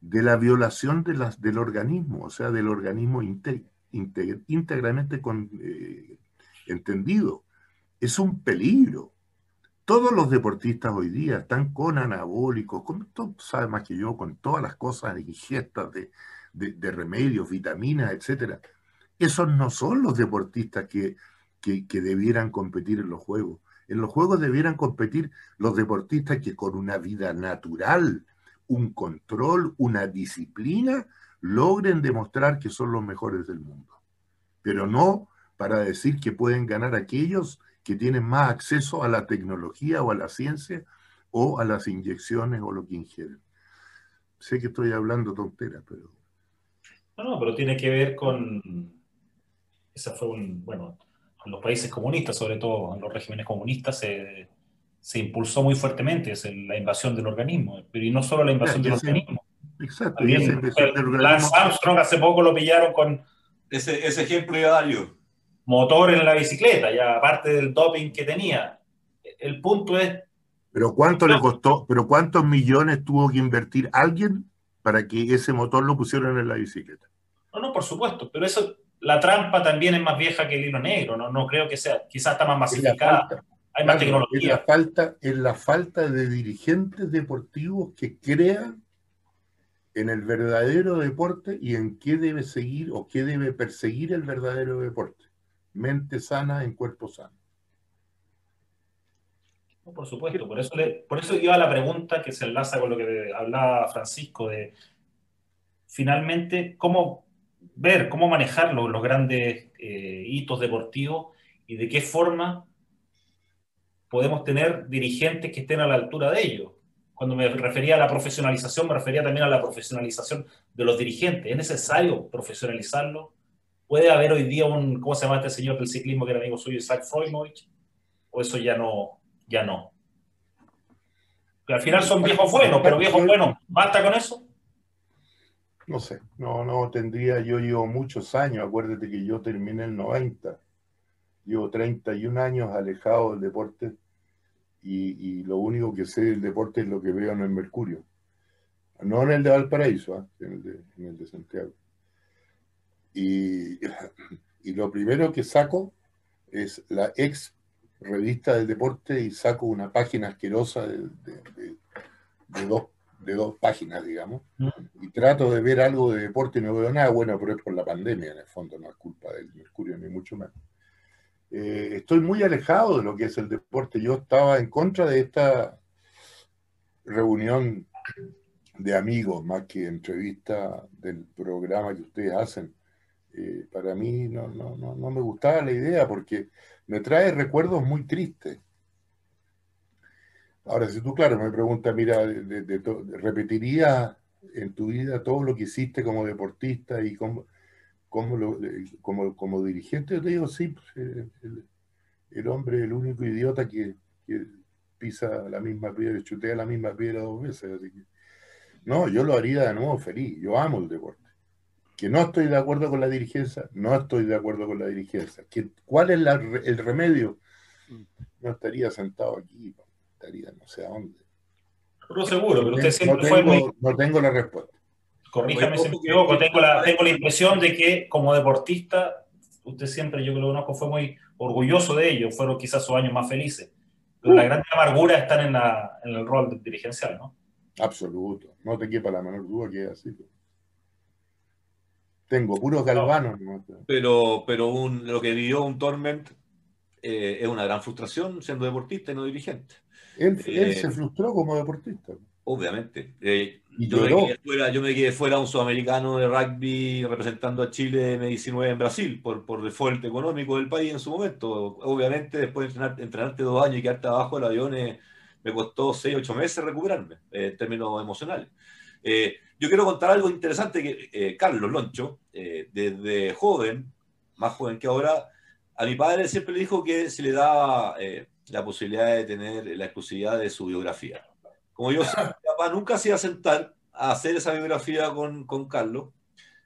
de la violación de las, del organismo, o sea, del organismo íntegramente eh, entendido. Es un peligro. Todos los deportistas hoy día están con anabólicos, con, tú sabes más que yo, con todas las cosas ingestas de, de, de remedios, vitaminas, etc. Esos no son los deportistas que que, debieran competir en los Juegos. En los Juegos debieran competir los deportistas que con una vida natural, un control, una disciplina, logren demostrar que son los mejores del mundo. Pero no para decir que pueden ganar aquellos que tienen más acceso a la tecnología o a la ciencia o a las inyecciones o lo que ingieren. Sé que estoy hablando tonteras, pero... No, no, pero tiene que ver con... Esa fue un... Bueno, en los países comunistas, sobre todo en los regímenes comunistas, se, se impulsó muy fuertemente es la invasión del organismo, pero y no solo la invasión del organismo. Exacto, Lance Armstrong hace poco lo pillaron con ese, ese ejemplo Dario. Motor en la bicicleta, ya aparte del doping que tenía. El punto es. Pero cuánto le costó, pero cuántos millones tuvo que invertir alguien para que ese motor lo pusieran en la bicicleta. No, no, por supuesto, pero eso la trampa también es más vieja que el hilo negro, no, no creo que sea, quizás está más masificada, hay más tecnología. Es la, falta, es la falta de dirigentes deportivos que crean en el verdadero deporte y en qué debe seguir o qué debe perseguir el verdadero deporte. Mente sana en cuerpo sano. por supuesto, por eso, por eso iba la pregunta que se enlaza con lo que hablaba Francisco de finalmente cómo ver cómo manejar los, grandes eh, hitos deportivos y de qué forma podemos tener dirigentes que estén a la altura de ellos. Cuando me refería a la profesionalización, me refería también a la profesionalización de los dirigentes. ¿Es necesario profesionalizarlo? ¿Puede haber hoy día un, ¿cómo se llama este señor del ciclismo que era amigo suyo, Isaac Freumovich? ¿O eso ya no? Ya no? al final son viejos buenos, pero viejos buenos, ¿basta con eso? No sé, no, no tendría, yo llevo muchos años, acuérdate que yo terminé en el 90, llevo 31 años alejado del deporte y, lo único que sé del deporte es lo que veo en el Mercurio. No en el de Valparaíso, ¿ah? en, el de, en, el de, Santiago. Y, y, lo primero que saco es la ex revista del deporte y saco una página asquerosa de, de dos de dos páginas, digamos, mm. y trato de ver algo de deporte y no veo nada, bueno, pero es por la pandemia, en el fondo, no es culpa del Mercurio, ni mucho menos. Eh, estoy muy alejado de lo que es el deporte. Yo estaba en contra de esta reunión de amigos, más que entrevista del programa que ustedes hacen. Eh, para mí no, no, no, no me gustaba la idea porque me trae recuerdos muy tristes. Ahora, si tú, claro, me preguntas, mira, de, ¿repetirías en tu vida todo lo que hiciste como deportista y como, como, como, como dirigente? Yo te digo, sí, pues, el, hombre, el único idiota que, pisa la misma piedra, chutea la misma piedra dos veces. Así que, no, yo lo haría de nuevo feliz. Yo amo el deporte. Que no estoy de acuerdo con la dirigencia, no estoy de acuerdo con la dirigencia. ¿Cuál es el remedio? Mm. No estaría sentado aquí no sé a dónde. Pero seguro, pero usted siempre fue muy... No tengo la respuesta. Corríjame si me equivoco, tengo la, tengo la impresión de que como deportista usted siempre, yo que lo conozco, fue muy orgulloso de ello, fueron quizás sus años más felices. Pero la gran amargura está en, en el rol dirigencial, ¿no? Absoluto, no te quepa la menor duda que es así. Tengo puros galvanos. Pero, pero lo que vivió un Torment eh, es una gran frustración siendo deportista y no dirigente. Él, él se frustró como deportista. Obviamente. Eh, yo, me quedé fuera, yo me quedé fuera un sudamericano de rugby representando a Chile en 19 en Brasil por, por default económico del país en su momento. Obviamente, después de entrenar, entrenarte dos años y quedarte abajo del avión, eh, me costó 6, 8 meses recuperarme eh, en términos emocionales. yo quiero contar algo interesante que Carlos Loncho, desde joven, más joven que ahora, a mi padre siempre le dijo que se le daba la posibilidad de tener la exclusividad de su biografía como yo papá nunca se iba a sentar a hacer esa biografía con, con Carlos.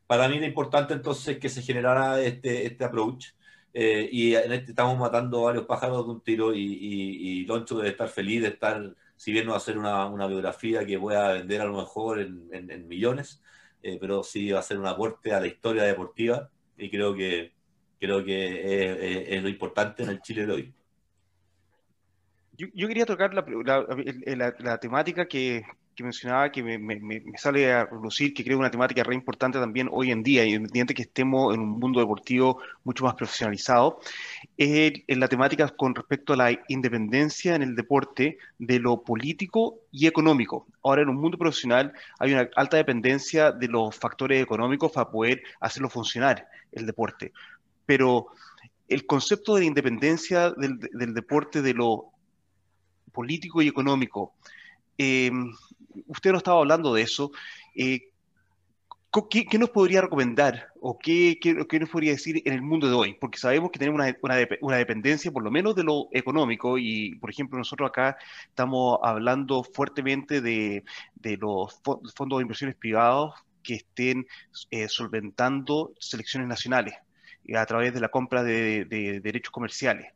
Para mí era importante entonces que se generara este, este approach. Eh, y en este estamos matando varios pájaros de un tiro y, y, Loncho debe estar feliz de estar, si bien no va a hacer una, una biografía que pueda vender a lo mejor en, en, millones, eh, pero sí va a ser un aporte a la historia deportiva y creo que, creo que es, es lo importante en el Chile de hoy. Yo, quería tocar la, la, temática que, que, mencionaba, que me, me, sale a relucir, que creo una temática re importante también hoy en día, independiente que estemos en un mundo deportivo mucho más profesionalizado, es la temática con respecto a la independencia en el deporte de lo político y económico. Ahora, en un mundo profesional hay una alta dependencia de los factores económicos para poder hacerlo funcionar el deporte. Pero el concepto de la independencia del, del deporte de lo político y económico. Eh, usted no estaba hablando de eso. Eh, ¿qué, nos podría recomendar o qué, qué, nos podría decir en el mundo de hoy? Porque sabemos que tenemos una, una, dependencia por lo menos de lo económico y, por ejemplo, nosotros acá estamos hablando fuertemente de, de los fondos de inversiones privados que estén eh, solventando selecciones nacionales a través de la compra de, de derechos comerciales.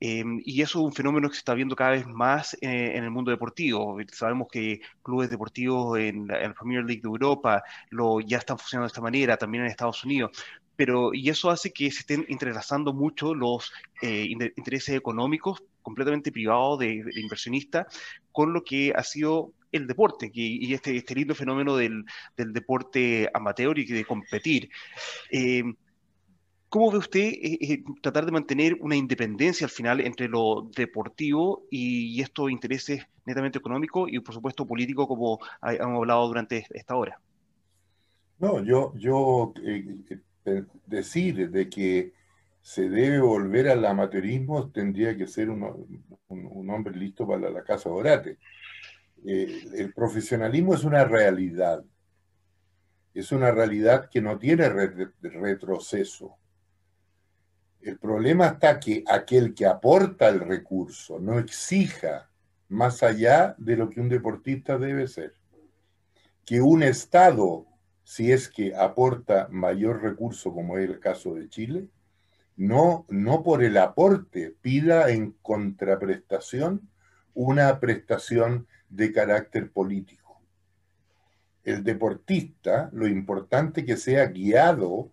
Em, y eso es un fenómeno que se está viendo cada vez más eh, en el mundo deportivo. Sabemos que clubes deportivos en la, Premier League de Europa lo, ya están funcionando de esta manera, también en Estados Unidos. Pero, y eso hace que se estén entrelazando mucho los eh, intereses económicos completamente privados de, inversionistas con lo que ha sido el deporte y este, este lindo fenómeno del, del, deporte amateur y de competir. Eh, ¿Cómo ve usted eh, eh, tratar de mantener una independencia al final entre lo deportivo y, estos intereses netamente económicos y, por supuesto, políticos, como hemos hablado durante esta hora? No, yo, yo eh, decir de que se debe volver al amateurismo tendría que ser un, hombre listo para la casa de orate. el profesionalismo es una realidad. Es una realidad que no tiene retroceso el problema está que aquel que aporta el recurso no exija más allá de lo que un deportista debe ser. Que un Estado, si es que aporta mayor recurso, como es el caso de Chile, no, no por el aporte pida en contraprestación una prestación de carácter político. El deportista, lo importante que sea guiado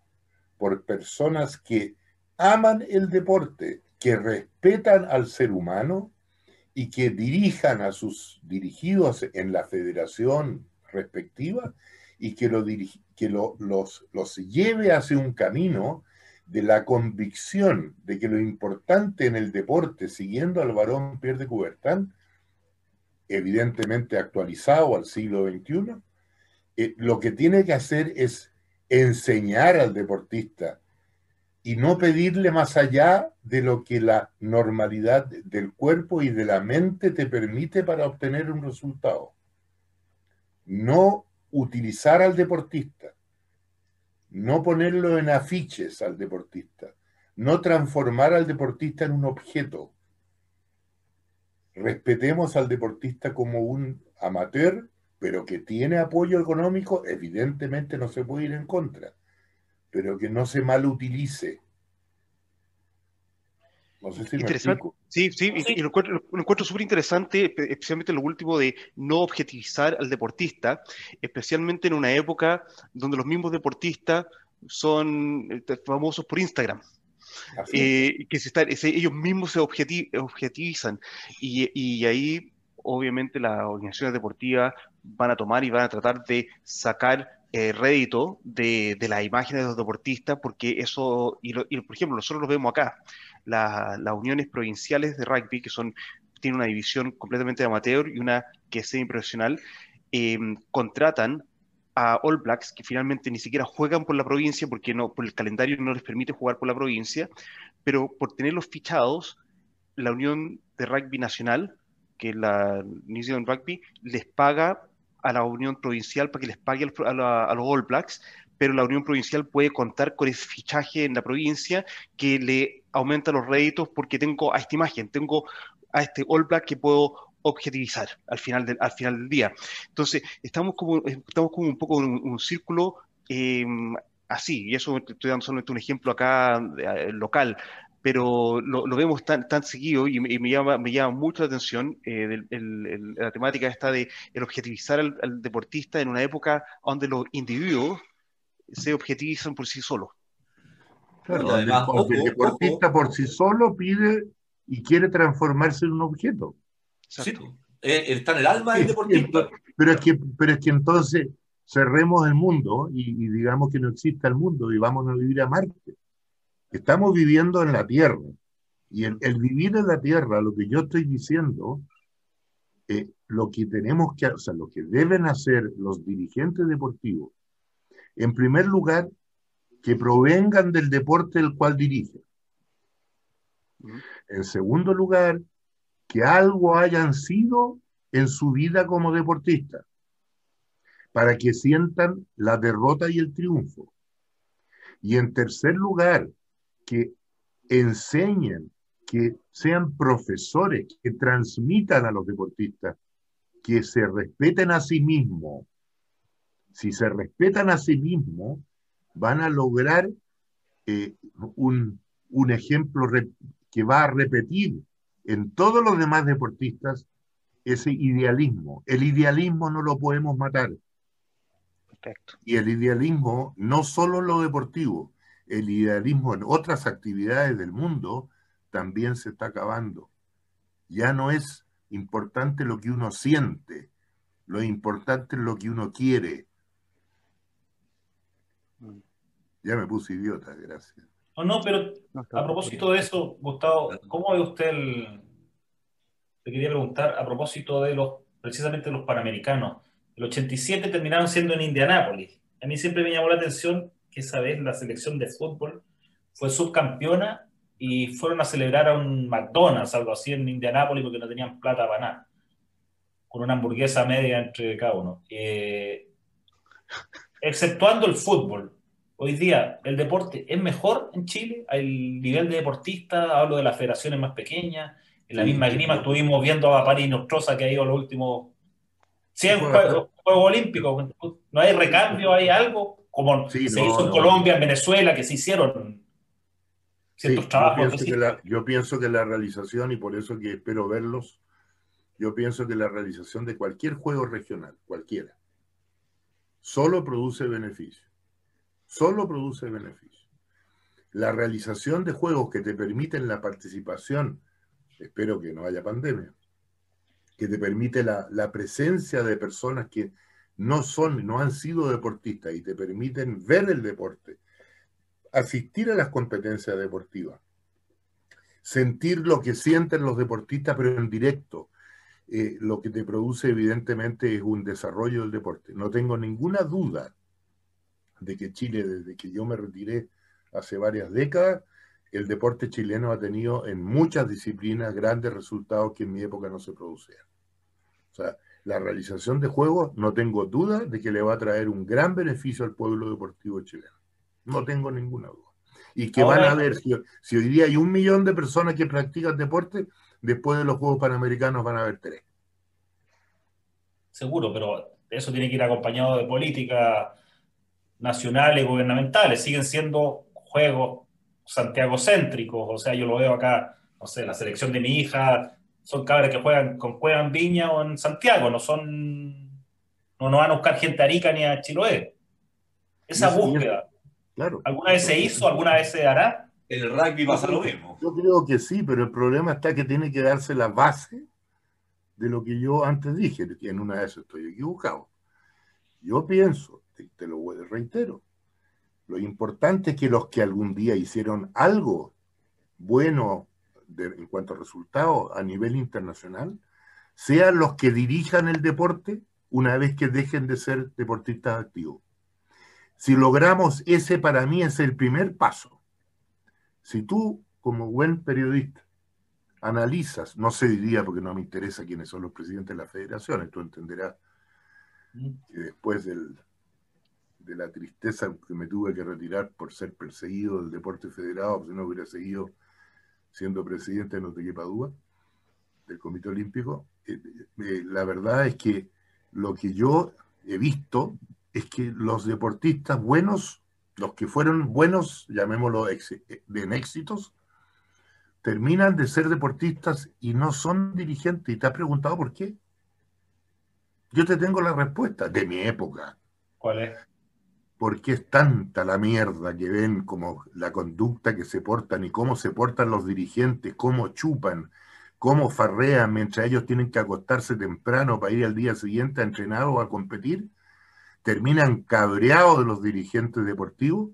por personas que aman el deporte, que respetan al ser humano y que dirijan a sus dirigidos en la federación respectiva y que, lo que los, los lleve hacia un camino de la convicción de que lo importante en el deporte, siguiendo al varón Pierre de Coubertin, evidentemente actualizado al siglo XXI, eh, lo que tiene que hacer es enseñar al deportista y no pedirle más allá de lo que la normalidad del cuerpo y de la mente te permite para obtener un resultado. No utilizar al deportista, no ponerlo en afiches al deportista, no transformar al deportista en un objeto. Respetemos al deportista como un amateur, pero que tiene apoyo económico, evidentemente no se puede ir en contra pero que no se mal utilice. No sé si interesante. sí, sí, y lo encuentro, súper interesante, especialmente lo último de no objetivizar al deportista, especialmente en una época donde los mismos deportistas son este, famosos por Instagram. eh, que se están, ellos mismos se objetivizan y, y ahí obviamente las organizaciones deportivas van a tomar y van a tratar de sacar eh, rédito de, de las imágenes de los deportistas, porque eso, y, por ejemplo, nosotros lo vemos acá, las uniones provinciales de rugby, que son, tienen una división completamente amateur y una que es semi-profesional, em, contratan a All Blacks que finalmente ni siquiera juegan por la provincia porque no, por el calendario no les permite jugar por la provincia, pero por tenerlos fichados, la Unión de Rugby Nacional, que es la New Zealand Rugby, les paga a la Unión Provincial para que les pague a, los All Blacks, pero la Unión Provincial puede contar con ese fichaje en la provincia que le aumenta los réditos porque tengo a esta imagen, tengo a este All Black que puedo objetivizar al final del, al final del día. Entonces, estamos como, estamos como un poco en un, círculo eh, así, y eso estoy dando solamente un ejemplo acá eh, local, pero lo, vemos tan, tan seguido y, me, llama, me llama mucho la atención eh, la temática esta de el objetivizar al, deportista en una época donde los individuos se objetivizan por sí solos. Claro, el, deportista por sí solo pide y quiere transformarse en un objeto. Sí, eh, está en el alma del deportista. Pero es que, pero es que entonces cerremos el mundo y, y digamos que no exista el mundo y vamos a vivir a Marte. Estamos viviendo en la Tierra. Y el, vivir en la Tierra, lo que yo estoy diciendo, eh, lo que tenemos que, o sea, lo que deben hacer los dirigentes deportivos, en primer lugar, que provengan del deporte el cual dirigen. En segundo lugar, que algo hayan sido en su vida como deportista, para que sientan la derrota y el triunfo. Y en tercer lugar, que enseñen, que sean profesores, que transmitan a los deportistas, que se respeten a sí mismos. Si se respetan a sí mismos, van a lograr eh, un, ejemplo que va a repetir en todos los demás deportistas ese idealismo. El idealismo no lo podemos matar. Y el idealismo, no solo lo deportivo, el idealismo en otras actividades del mundo también se está acabando. Ya no es importante lo que uno siente, lo importante es lo que uno quiere. Mm. Ya me puse idiota, gracias. No, no, pero a propósito de eso, Gustavo, ¿cómo ve usted el... Le quería preguntar a propósito de los, precisamente los panamericanos. El 87 terminaron siendo en Indianápolis. A mí siempre me llamó la atención que esa vez la selección de fútbol fue subcampeona y fueron a celebrar a un McDonald's, algo así, en Indianápolis porque no tenían plata para nada, con una hamburguesa media entre cada uno. Eh, exceptuando el fútbol, hoy día el deporte es mejor en Chile, el nivel de deportista, hablo de las federaciones más pequeñas, en la misma grima estuvimos viendo a París Nostrosa que ha ido los últimos 100 Juegos, Juegos Olímpicos, no hay recambio, hay algo como se hizo en Colombia, en Venezuela, que se hicieron ciertos trabajos. Yo pienso, que la, realización, y por eso que espero verlos, yo pienso que la realización de cualquier juego regional, cualquiera, solo produce beneficio. Solo produce beneficio. La realización de juegos que te permiten la participación, espero que no haya pandemia, que te permite la, la presencia de personas que no son, no han sido deportistas y te permiten ver el deporte, asistir a las competencias deportivas, sentir lo que sienten los deportistas, pero en directo, eh, lo que te produce evidentemente es un desarrollo del deporte. No tengo ninguna duda de que Chile, desde que yo me retiré hace varias décadas, el deporte chileno ha tenido en muchas disciplinas grandes resultados que en mi época no se producían. O sea, la realización de juegos, no tengo duda de que le va a traer un gran beneficio al pueblo deportivo chileno. No tengo ninguna duda. Y que van a ver, si, hoy día hay un millón de personas que practican deporte, después de los Juegos Panamericanos van a haber tres. Seguro, pero eso tiene que ir acompañado de políticas nacionales, gubernamentales. Siguen siendo juegos santiagocéntricos. O sea, yo lo veo acá, no sé, la selección de mi hija son cabras que juegan con juegan Viña o en Santiago, no son no, no van a buscar gente a Arica ni a Chiloé. Esa búsqueda, claro. ¿alguna vez se hizo? ¿Alguna vez se hará? En el rugby pasa lo mismo. Yo creo que sí, pero el problema está que tiene que darse la base de lo que yo antes dije, que en una de esas estoy equivocado. Yo pienso, te, te lo reitero, lo importante es que los que algún día hicieron algo bueno en cuanto a resultados a nivel internacional, sean los que dirijan el deporte una vez que dejen de ser deportistas activos. Si logramos ese, para mí es el primer paso. Si tú, como buen periodista, analizas, no se diría porque no me interesa quiénes son los presidentes de las federaciones, tú entenderás que después del, de la tristeza que me tuve que retirar por ser perseguido del deporte federado, si no hubiera seguido siendo presidente de Noteque Padua, del Comité Olímpico, eh, eh, la verdad es que lo que yo he visto es que los deportistas buenos, los que fueron buenos, llamémoslo en éxitos, terminan de ser deportistas y no son dirigentes. ¿Y te has preguntado por qué? Yo te tengo la respuesta de mi época. ¿Cuál es? Porque es tanta la mierda que ven como la conducta que se portan y cómo se portan los dirigentes, cómo chupan, cómo farrean mientras ellos tienen que acostarse temprano para ir al día siguiente a entrenar o a competir, terminan cabreados de los dirigentes deportivos,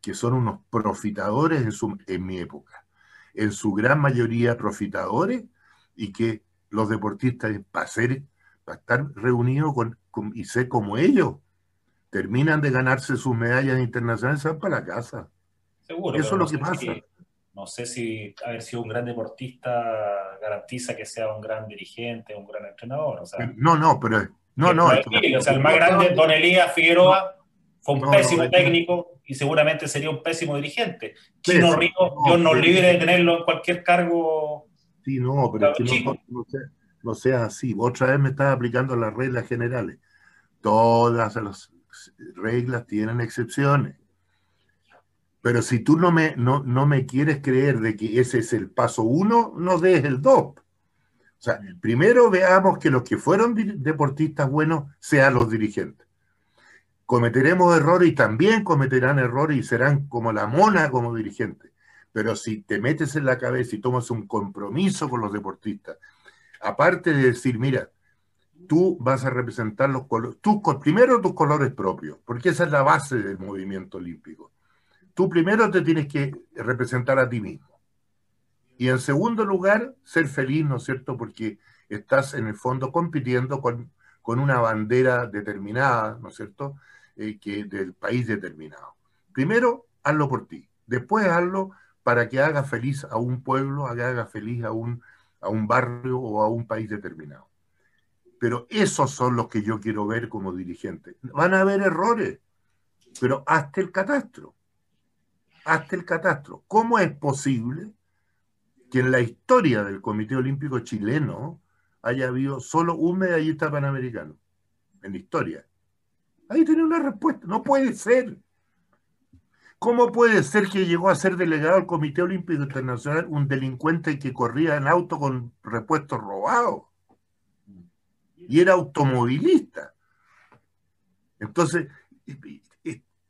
que son unos profitadores en, su, en mi época, en su gran mayoría profitadores, y que los deportistas, para, ser, para estar reunidos con, y ser como ellos, terminan de ganarse sus medallas internacionales, se van para la casa. Seguro. Eso es no lo que pasa. si- no sé si haber sido un gran deportista garantiza que sea un gran dirigente, un gran entrenador. O sea, No, no, pero no, no. O sea, el más grande, Don Elías Figueroa, fue un No, pésimo técnico y seguramente sería un pésimo dirigente. Chino Río, no, Dios nos libre de tenerlo en cualquier cargo. Sí, no, pero es que sea- no sea así. Otra vez me estás aplicando las reglas generales. Todas las reglas tienen excepciones. Pero si tú no me, no, no me quieres creer de que ese es el paso uno, no des el dos. O sea, primero veamos que los que fueron deportistas buenos sean los dirigentes. Cometeremos errores y también cometerán errores y serán como la mona como dirigentes. Pero si te metes en la cabeza y tomas un compromiso con los deportistas, aparte de decir, mira, tú vas a representar los colores, primero tus colores propios, porque esa es la base del movimiento olímpico. Tú primero te tienes que representar a ti mismo. Y en segundo lugar, ser feliz, ¿no es cierto? Porque estás en el fondo compitiendo con, con una bandera determinada, ¿no es cierto? Eh, que del país determinado. Primero, hazlo por ti. Después, hazlo para que haga feliz a un pueblo, que haga feliz a un, a un barrio o a un país determinado. Pero esos son los que yo quiero ver como dirigente. Van a haber errores, pero hazte el catastro. Hazte el catastro. ¿Cómo es posible que en la historia del Comité Olímpico Chileno haya habido solo un medallista panamericano? En la historia. Ahí tiene una respuesta. No puede ser. ¿Cómo puede ser que llegó a ser delegado al Comité Olímpico Internacional un delincuente que corría en auto con repuestos robados? Y era automovilista. Entonces,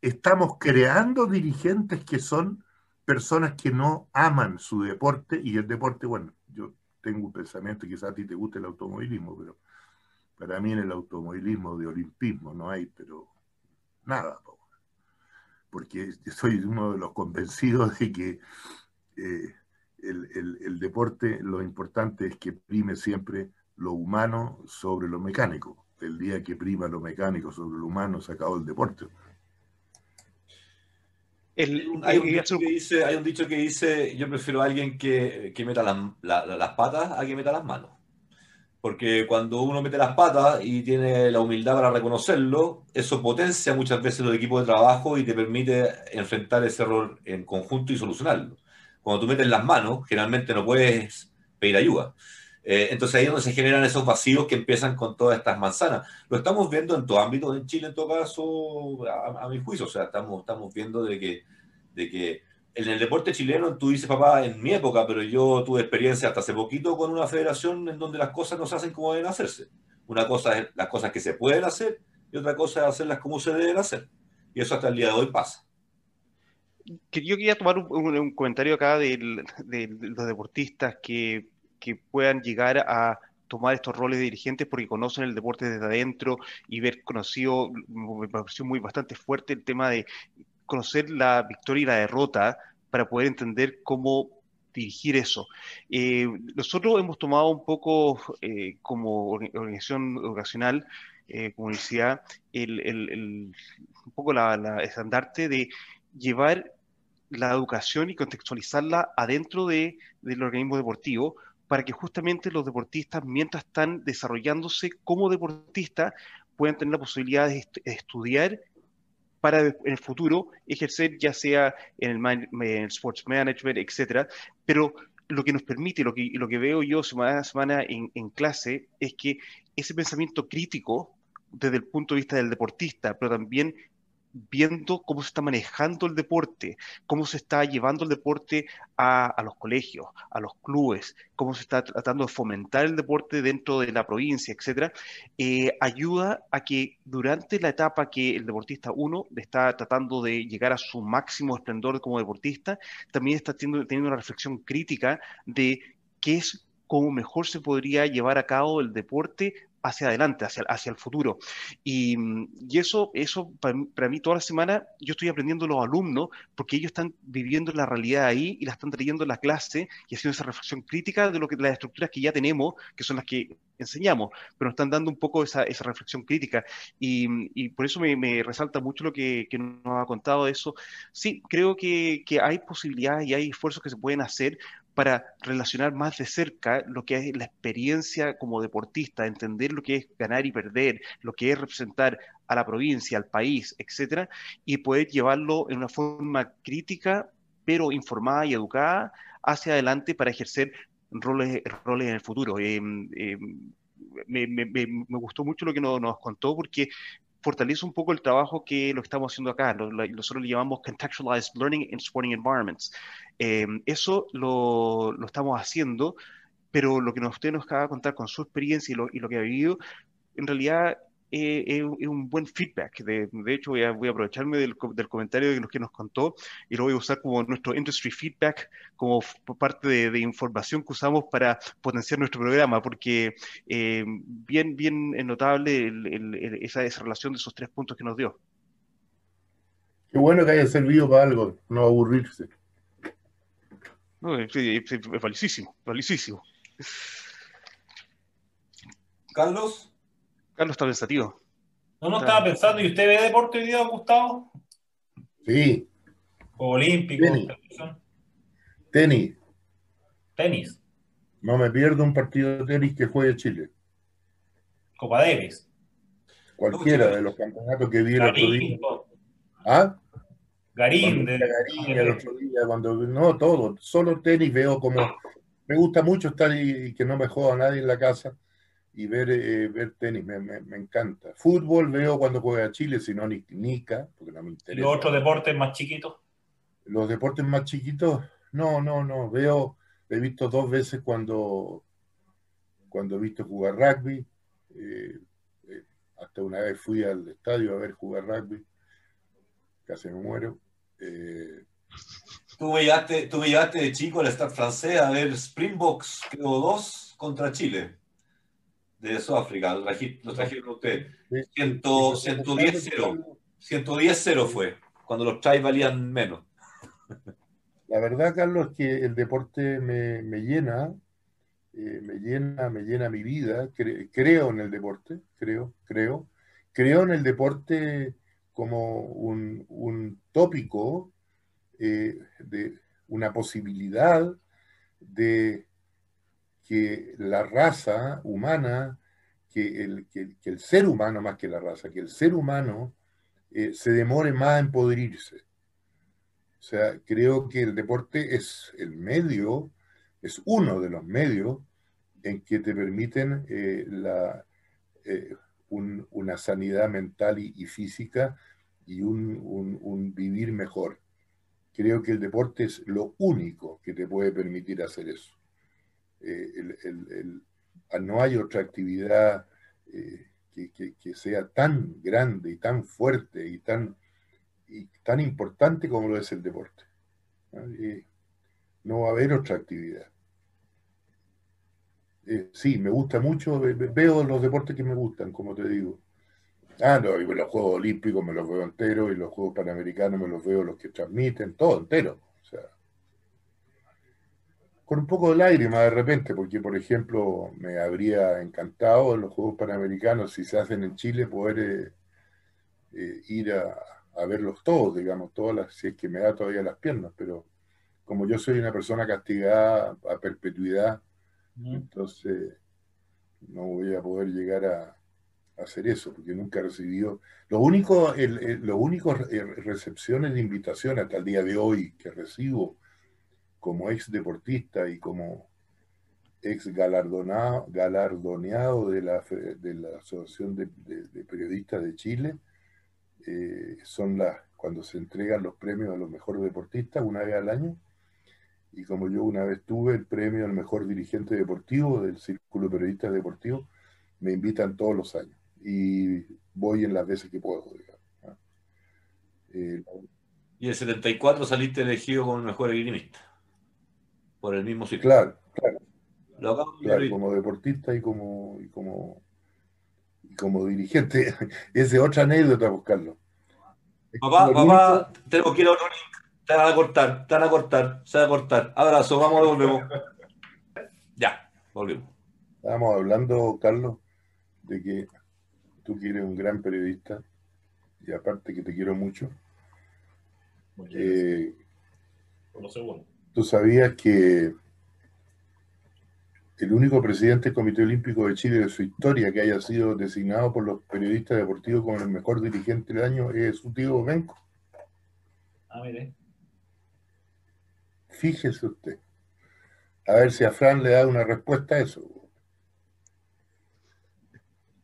estamos creando dirigentes que son personas que no aman su deporte y el deporte, bueno, yo tengo un pensamiento, quizás a ti te guste el automovilismo, pero para mí en el automovilismo de olimpismo no hay, pero nada, po. porque soy uno de los convencidos de que eh, el deporte, lo importante es que prime siempre lo humano sobre lo mecánico. El día que prima lo mecánico sobre lo humano, se acabó el deporte. El- Hay un, dicho que dice, hay un dicho que dice, yo prefiero a alguien que, que meta las, la- las patas a que meta las manos. Porque cuando uno mete las patas y tiene la humildad para reconocerlo, eso potencia muchas veces los equipos de trabajo y te permite enfrentar ese error en conjunto y solucionarlo. Cuando tú metes las manos, generalmente no puedes pedir ayuda. Eh, entonces ahí es donde se generan esos vacíos que empiezan con todas estas manzanas. Lo estamos viendo en todo ámbito, en Chile en todo caso, a, mi juicio. O sea, estamos, estamos viendo de que, de que en el deporte chileno, tú dices, papá, en mi época, pero yo tuve experiencia hasta hace poquito con una federación en donde las cosas no se hacen como deben hacerse. Una cosa es las cosas que se pueden hacer y otra cosa es hacerlas como se deben hacer. Y eso hasta el día de hoy pasa. yo quería tomar un, comentario acá de, los deportistas que, que, puedan llegar a tomar estos roles de dirigentes porque conocen el deporte desde adentro y ver conocido, me pareció muy bastante fuerte el tema de conocer la victoria y la derrota para poder entender cómo dirigir eso. Eh, nosotros hemos tomado un poco eh, como organización educacional, eh, como el, un poco la, la, estandarte de llevar la educación y contextualizarla adentro de, del organismo deportivo para que justamente los deportistas, mientras están desarrollándose como deportistas, puedan tener la posibilidad de estudiar para en el futuro ejercer ya sea en el, sports management, etcétera, pero lo que nos permite, lo que, lo que veo yo semana a semana en, en clase, es que ese pensamiento crítico desde el punto de vista del deportista, pero también viendo cómo se está manejando el deporte, cómo se está llevando el deporte a, los colegios, a los clubes, cómo se está tratando de fomentar el deporte dentro de la provincia, etcétera, eh, ayuda a que durante la etapa que el deportista uno está tratando de llegar a su máximo esplendor como deportista, también está teniendo, teniendo una reflexión crítica de qué es cómo mejor se podría llevar a cabo el deporte hacia adelante, hacia, hacia el futuro. Y, eso, eso para, mí toda la semana yo estoy aprendiendo los alumnos porque ellos están viviendo la realidad ahí y la están trayendo a la clase y haciendo esa reflexión crítica de lo que las estructuras que ya tenemos, que son las que enseñamos, pero nos están dando un poco esa, esa reflexión crítica. Y, y por eso me, me, resalta mucho lo que, que, nos ha contado eso. Sí, creo que, que hay posibilidades y hay esfuerzos que se pueden hacer para relacionar más de cerca lo que es la experiencia como deportista, entender lo que es ganar y perder, lo que es representar a la provincia, al país, etcétera, y poder llevarlo en una forma crítica, pero informada y educada hacia adelante para ejercer roles, roles en el futuro. Eh, eh, me, me, me, gustó mucho lo que nos contó porque fortalece un poco el trabajo que lo estamos haciendo acá. nosotros le llamamos Contextualized Learning in Sporting Environments. Em, eso lo, lo, estamos haciendo, pero lo que usted nos acaba de contar con su experiencia y lo, y lo que ha vivido, en realidad eh, es, un buen feedback. De, de hecho, voy a, voy a aprovecharme del, del, comentario de que nos contó y lo voy a usar como nuestro industry feedback, como parte de, de información que usamos para potenciar nuestro programa, porque eh, bien, bien notable el, el, esa, esa relación de esos tres puntos que nos dio. Qué bueno que haya servido para algo, no aburrirse. No, es, es, es, valicísimo, valicísimo. Carlos. Carlos está pensativo. No, no estaba pensando. ¿Y usted ve deporte hoy día, Gustavo? Sí. olímpico. Tenis. tenis. No me pierdo un partido de tenis que juegue Chile. Copa Davis. Cualquiera de los campeonatos que vi el otro día. ¿Ah? Garín. De... Garín el otro día, cuando no todo, solo tenis veo como me gusta mucho estar y, y que no me joda nadie en la casa y ver, eh, ver tenis, me, me, me, encanta. Fútbol veo cuando juega Chile, si no ni Nica, porque no me interesa. ¿Y los otros deportes más chiquitos? Los deportes más chiquitos, no, no, no. Veo, he visto dos veces cuando, cuando he visto jugar rugby. Eh, eh, hasta una vez fui al estadio a ver jugar rugby. Casi me muero. Eh, Tú me, llevaste, tú me llevaste de chico al Stade francés a ver Springboks, creo, dos contra Chile de Sudáfrica, lo, trajeron ustedes. 110-0. 110-0 fue, cuando los tries valían menos. La verdad, Carlos, es que el deporte me, me llena, eh, me llena, me llena mi vida. Cre creo en el deporte, creo, creo. Creo en el deporte como un, un tópico eh, de una posibilidad de que la raza humana, que el, que, el, ser humano más que la raza, que el ser humano eh, se demore más en poder irse. O sea, creo que el deporte es el medio, es uno de los medios en que te permiten eh, eh, un, una sanidad mental y, física y un, un, vivir mejor. Creo que el deporte es lo único que te puede permitir hacer eso. Eh, ah, no hay otra actividad eh, que, sea tan grande y tan fuerte y tan importante como lo es el deporte. no va a haber otra actividad. Eh, sí, me gusta mucho, veo los deportes que me gustan, como te digo. Ah, no, los Juegos Olímpicos me los veo enteros, y los Juegos Panamericanos me los veo los que transmiten, todo entero. O sea, con un poco de lágrima de repente, porque por ejemplo me habría encantado en los Juegos Panamericanos, si se hacen en Chile, poder eh, eh, ir a, verlos todos, digamos, todas las, si es que me da todavía las piernas, pero como yo soy una persona castigada a perpetuidad, entonces, no voy a poder llegar a, hacer eso, porque nunca he recibido. Lo único, el, lo único recepciones de invitación hasta el día de hoy que recibo como ex deportista y como ex galardonado, galardoneado de la, de la Asociación de, Periodistas de Chile, eh, son las cuando se entregan los premios a los mejores deportistas una vez al año. Y como yo una vez tuve el premio al mejor dirigente deportivo del Círculo de Periodistas Deportivos, me invitan todos los años. Y voy en las veces que puedo. Eh, y el 74 saliste elegido como el mejor esgrimista por el mismo círculo. Claro, claro. como deportista y como, y como, y como dirigente. es de otra anécdota buscarlo. Papá, papá, tenemos que ir a otro te van a cortar, te van a cortar, se van a cortar. Abrazo, vamos, volvemos. Ya, volvemos. Estábamos hablando, Carlos, de que tú quieres un gran periodista y aparte que te quiero mucho. Eh, tú sabías que el único presidente del Comité Olímpico de Chile de su historia que haya sido designado por los periodistas deportivos como el mejor dirigente del año es su tío Benco. Ah, mire. Fíjese usted. A ver si a Fran le da una respuesta a eso.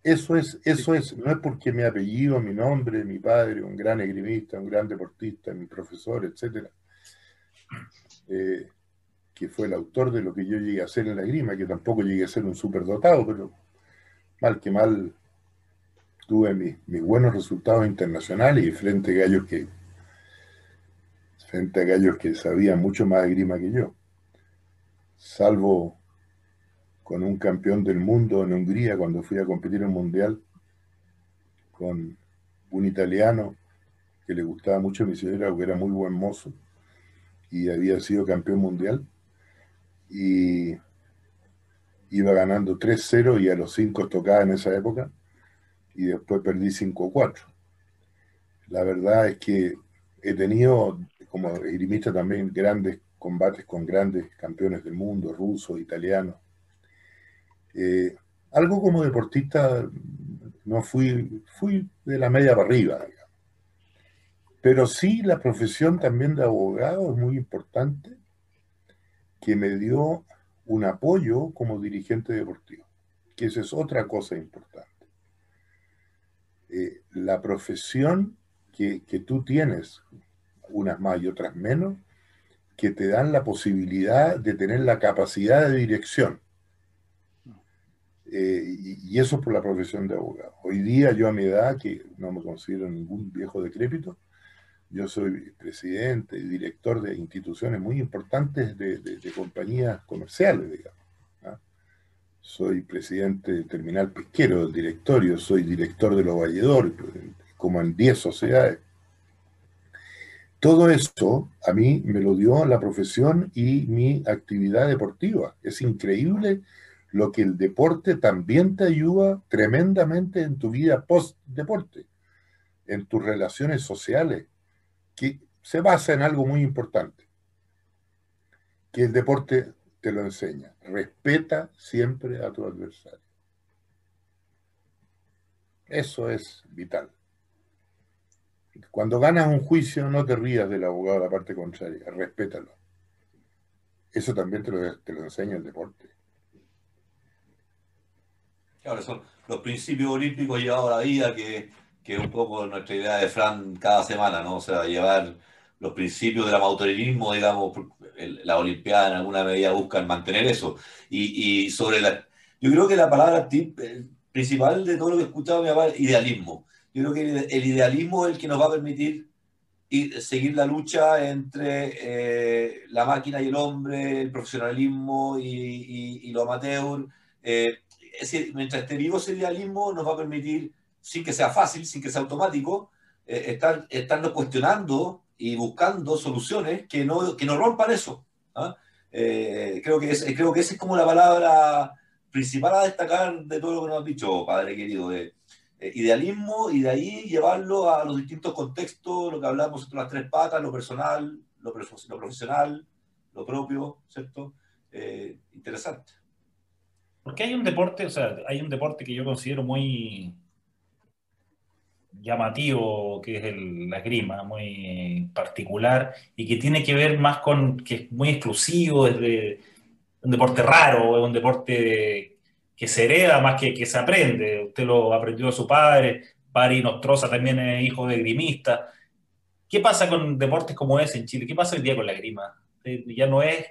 Eso es, eso es, no es porque mi apellido, mi nombre, mi padre, un gran esgrimista, un gran deportista, mi profesor, etcétera, eh, que fue el autor de lo que yo llegué a hacer en la grima, que tampoco llegué a ser un superdotado, pero mal que mal tuve mis, buenos resultados internacionales y frente a gallos que frente a gallos que sabían mucho más de grima que yo. Salvo con un campeón del mundo en Hungría cuando fui a competir en Mundial, con un italiano que le gustaba mucho mi señora, que era muy buen mozo y había sido campeón mundial. Y iba ganando 3-0 y a los 5 tocaba en esa época y después perdí 5-4. La verdad es que he tenido como esgrimista también grandes combates con grandes campeones del mundo, rusos, italianos. Eh, algo como deportista no fui, fui de la media para arriba, pero sí la profesión también de abogado es muy importante, que me dio un apoyo como dirigente deportivo, que esa es otra cosa importante. Eh, la profesión que, que tú tienes unas más y otras menos, que te dan la posibilidad de tener la capacidad de dirección. Eh, y, eso por la profesión de abogado. Hoy día yo a mi edad, que no me considero ningún viejo decrépito, yo soy presidente y director de instituciones muy importantes de, compañías comerciales, digamos. Soy presidente del terminal pesquero, del directorio, soy director de los valledores, como en 10 sociedades. Todo esto a mí me lo dio la profesión y mi actividad deportiva. Es increíble lo que el deporte también te ayuda tremendamente en tu vida post-deporte, en tus relaciones sociales, que se basa en algo muy importante, que el deporte te lo enseña. Respeta siempre a tu adversario. Eso es vital. Cuando ganas un juicio, no te rías del abogado de la parte contraria, respétalo. Eso también te lo, te lo enseña el deporte. Claro, son los principios olímpicos llevados a la vida, que, que, es un poco nuestra idea de Fran cada semana, ¿no? O sea, llevar los principios del amateurismo, digamos, la Olimpiada en alguna medida buscan mantener eso. Y, y sobre la. Yo creo que la palabra tip eh, principal de todo lo que he escuchado me llama idealismo. Yo creo que el idealismo es el que nos va a permitir y seguir la lucha entre eh, la máquina y el hombre, el profesionalismo y, lo amateur. es decir, mientras esté vivo ese idealismo nos va a permitir, sin que sea fácil, sin que sea automático, estar, estarnos cuestionando y buscando soluciones que no, que no rompan eso. ¿ah? creo, que es, creo que esa es como la palabra principal a destacar de todo lo que nos has dicho, padre querido, de eh, idealismo y de ahí llevarlo a los distintos contextos, lo que hablamos entre las tres patas, lo personal, lo, profesional, lo propio, ¿cierto? Eh, interesante. Porque hay un deporte, o sea, hay un deporte que yo considero muy llamativo, que es el, la esgrima, muy particular, y que tiene que ver más con, que es muy exclusivo, desde un deporte raro, es un deporte que se hereda más que que se aprende. Usted lo aprendió de su padre, Pari Nostroza también es hijo de grimista. ¿Qué pasa con deportes como ese en Chile? ¿Qué pasa hoy día con la grima? Eh, ya no es...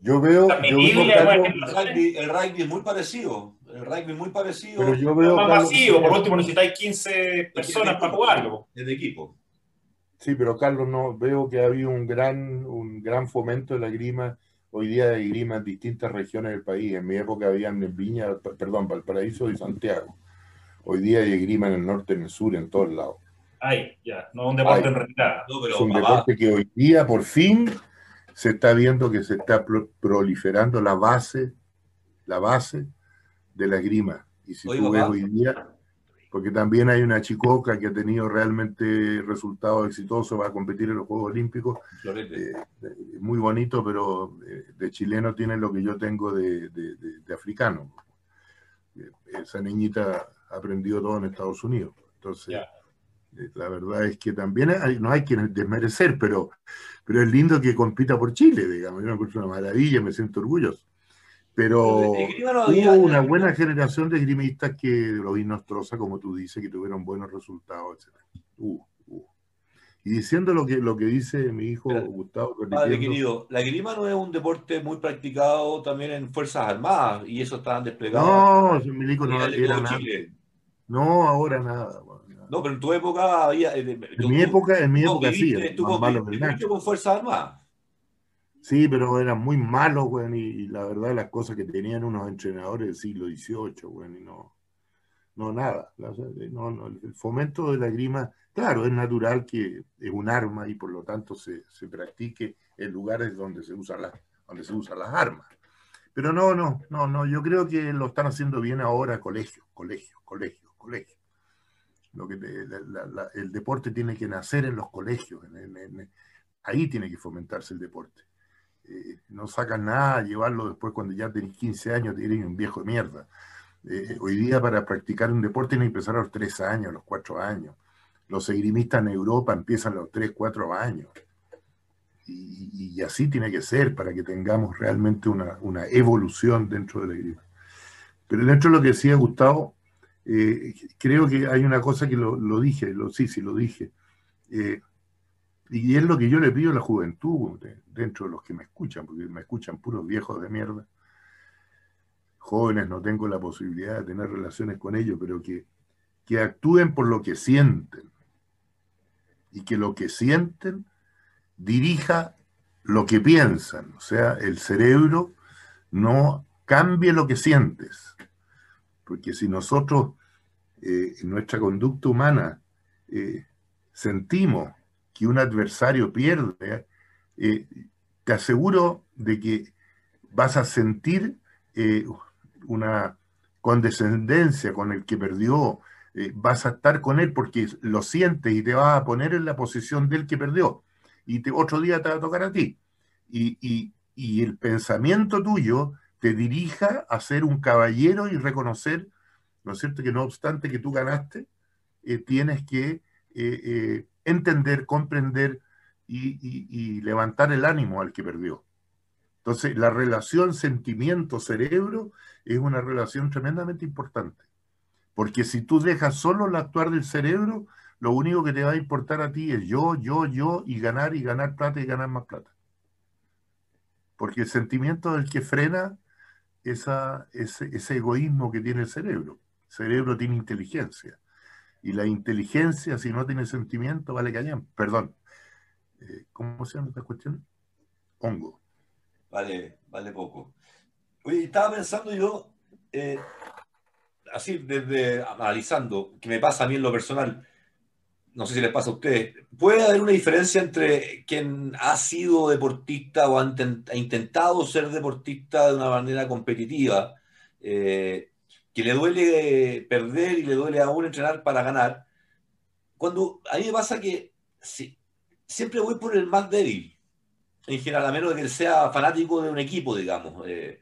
Yo veo... el, rugby, es muy parecido. El rugby es muy parecido. Pero yo veo... más masivo, por último necesitáis 15 personas para jugarlo. Es de equipo. Sí, pero Carlos, no veo que ha habido un gran, un gran fomento de la grima Hoy día hay grima en distintas regiones del país. En mi época habían en Viña, perdón, Valparaíso y Santiago. Hoy día hay grima en el norte, en el sur, en todos lados. Ay, ya, no es un deporte en realidad. es un deporte que hoy día, por fin, se está viendo que se está proliferando la base, la base de la grima. Y si tú ves hoy día, porque también hay una chicoca que ha tenido realmente resultados exitosos, va a competir en los Juegos Olímpicos. Eh, muy bonito, pero eh, de chileno tiene lo que yo tengo de, africano. Eh, esa niñita ha aprendido todo en Estados Unidos. Entonces, la verdad es que también no hay que desmerecer, pero, pero es lindo que compita por Chile, digamos. Yo me encuentro una maravilla, me siento orgulloso. Pero hubo una buena generación de grimistas que lo vi Nostroza, como tú dices, que tuvieron buenos resultados, etc. Y diciendo lo que, lo que dice mi hijo Gustavo. Padre querido, la grima no es un deporte muy practicado también en Fuerzas Armadas y eso estaban desplegados. No, milico no era nada. No, ahora nada. No, pero en tu época había. Eh, en mi época, en mi época sí. Estuvo con Fuerzas Armadas. Sí, pero eran muy malos, güey, y, la verdad las cosas que tenían unos entrenadores del siglo XVIII, güey, y no, no nada. No, no, el fomento de la grima, claro, es natural que es un arma y por lo tanto se, se practique en lugares donde se, usa la, donde se usan las armas. Pero no, no, no, no, yo creo que lo están haciendo bien ahora colegios, colegios, colegios, colegios. Lo que el deporte tiene que nacer en los colegios, ahí tiene que fomentarse el deporte. Eh, no sacan nada llevarlo después cuando ya tenés 15 años, te un viejo de mierda. Eh, hoy día para practicar un deporte que empezar a los 3 años, a los 4 años. Los esgrimistas en Europa empiezan a los 3, 4 años. Y, así tiene que ser para que tengamos realmente una, evolución dentro de la esgrima. Pero dentro de lo que decía Gustavo, eh, creo que hay una cosa que lo, dije, lo, sí, sí, lo dije. Y es lo que yo le pido a la juventud, dentro de los que me escuchan, porque me escuchan puros viejos de mierda. Jóvenes no tengo la posibilidad de tener relaciones con ellos, pero que, que actúen por lo que sienten. Y que lo que sienten dirija lo que piensan. O sea, el cerebro no cambie lo que sientes. Porque si nosotros, eh, en nuestra conducta humana, eh, sentimos que un adversario pierde, eh, te aseguro de que vas a sentir eh, una condescendencia con el que perdió, eh, vas a estar con él porque lo sientes y te vas a poner en la posición del que perdió. Y otro día te va a tocar a ti. Y, y el pensamiento tuyo te dirija a ser un caballero y reconocer, ¿no es cierto?, que no obstante que tú ganaste, tienes que entender, comprender y, levantar el ánimo al que perdió. Entonces, la relación sentimiento-cerebro es una relación tremendamente importante. Porque si tú dejas solo el actuar del cerebro, lo único que te va a importar a ti es yo, yo, yo, y ganar, y ganar plata, y ganar más plata. Porque el sentimiento es el que frena esa, ese, ese egoísmo que tiene el cerebro. El cerebro tiene inteligencia. Y la inteligencia, si no tiene sentimiento, vale cañón. Perdón. eh, ¿cómo se llama esta cuestión? Hongo. Vale, vale poco. Oye, estaba pensando yo, eh, así desde analizando, que me pasa a mí en lo personal, no sé si les pasa a ustedes, ¿puede haber una diferencia entre quien ha sido deportista o ha, intentado ser deportista de una manera competitiva, eh, que le duele perder y le duele aún entrenar para ganar? Cuando a mí me pasa que siempre voy por el más débil, en general, a menos de que sea fanático de un equipo, digamos. Eh,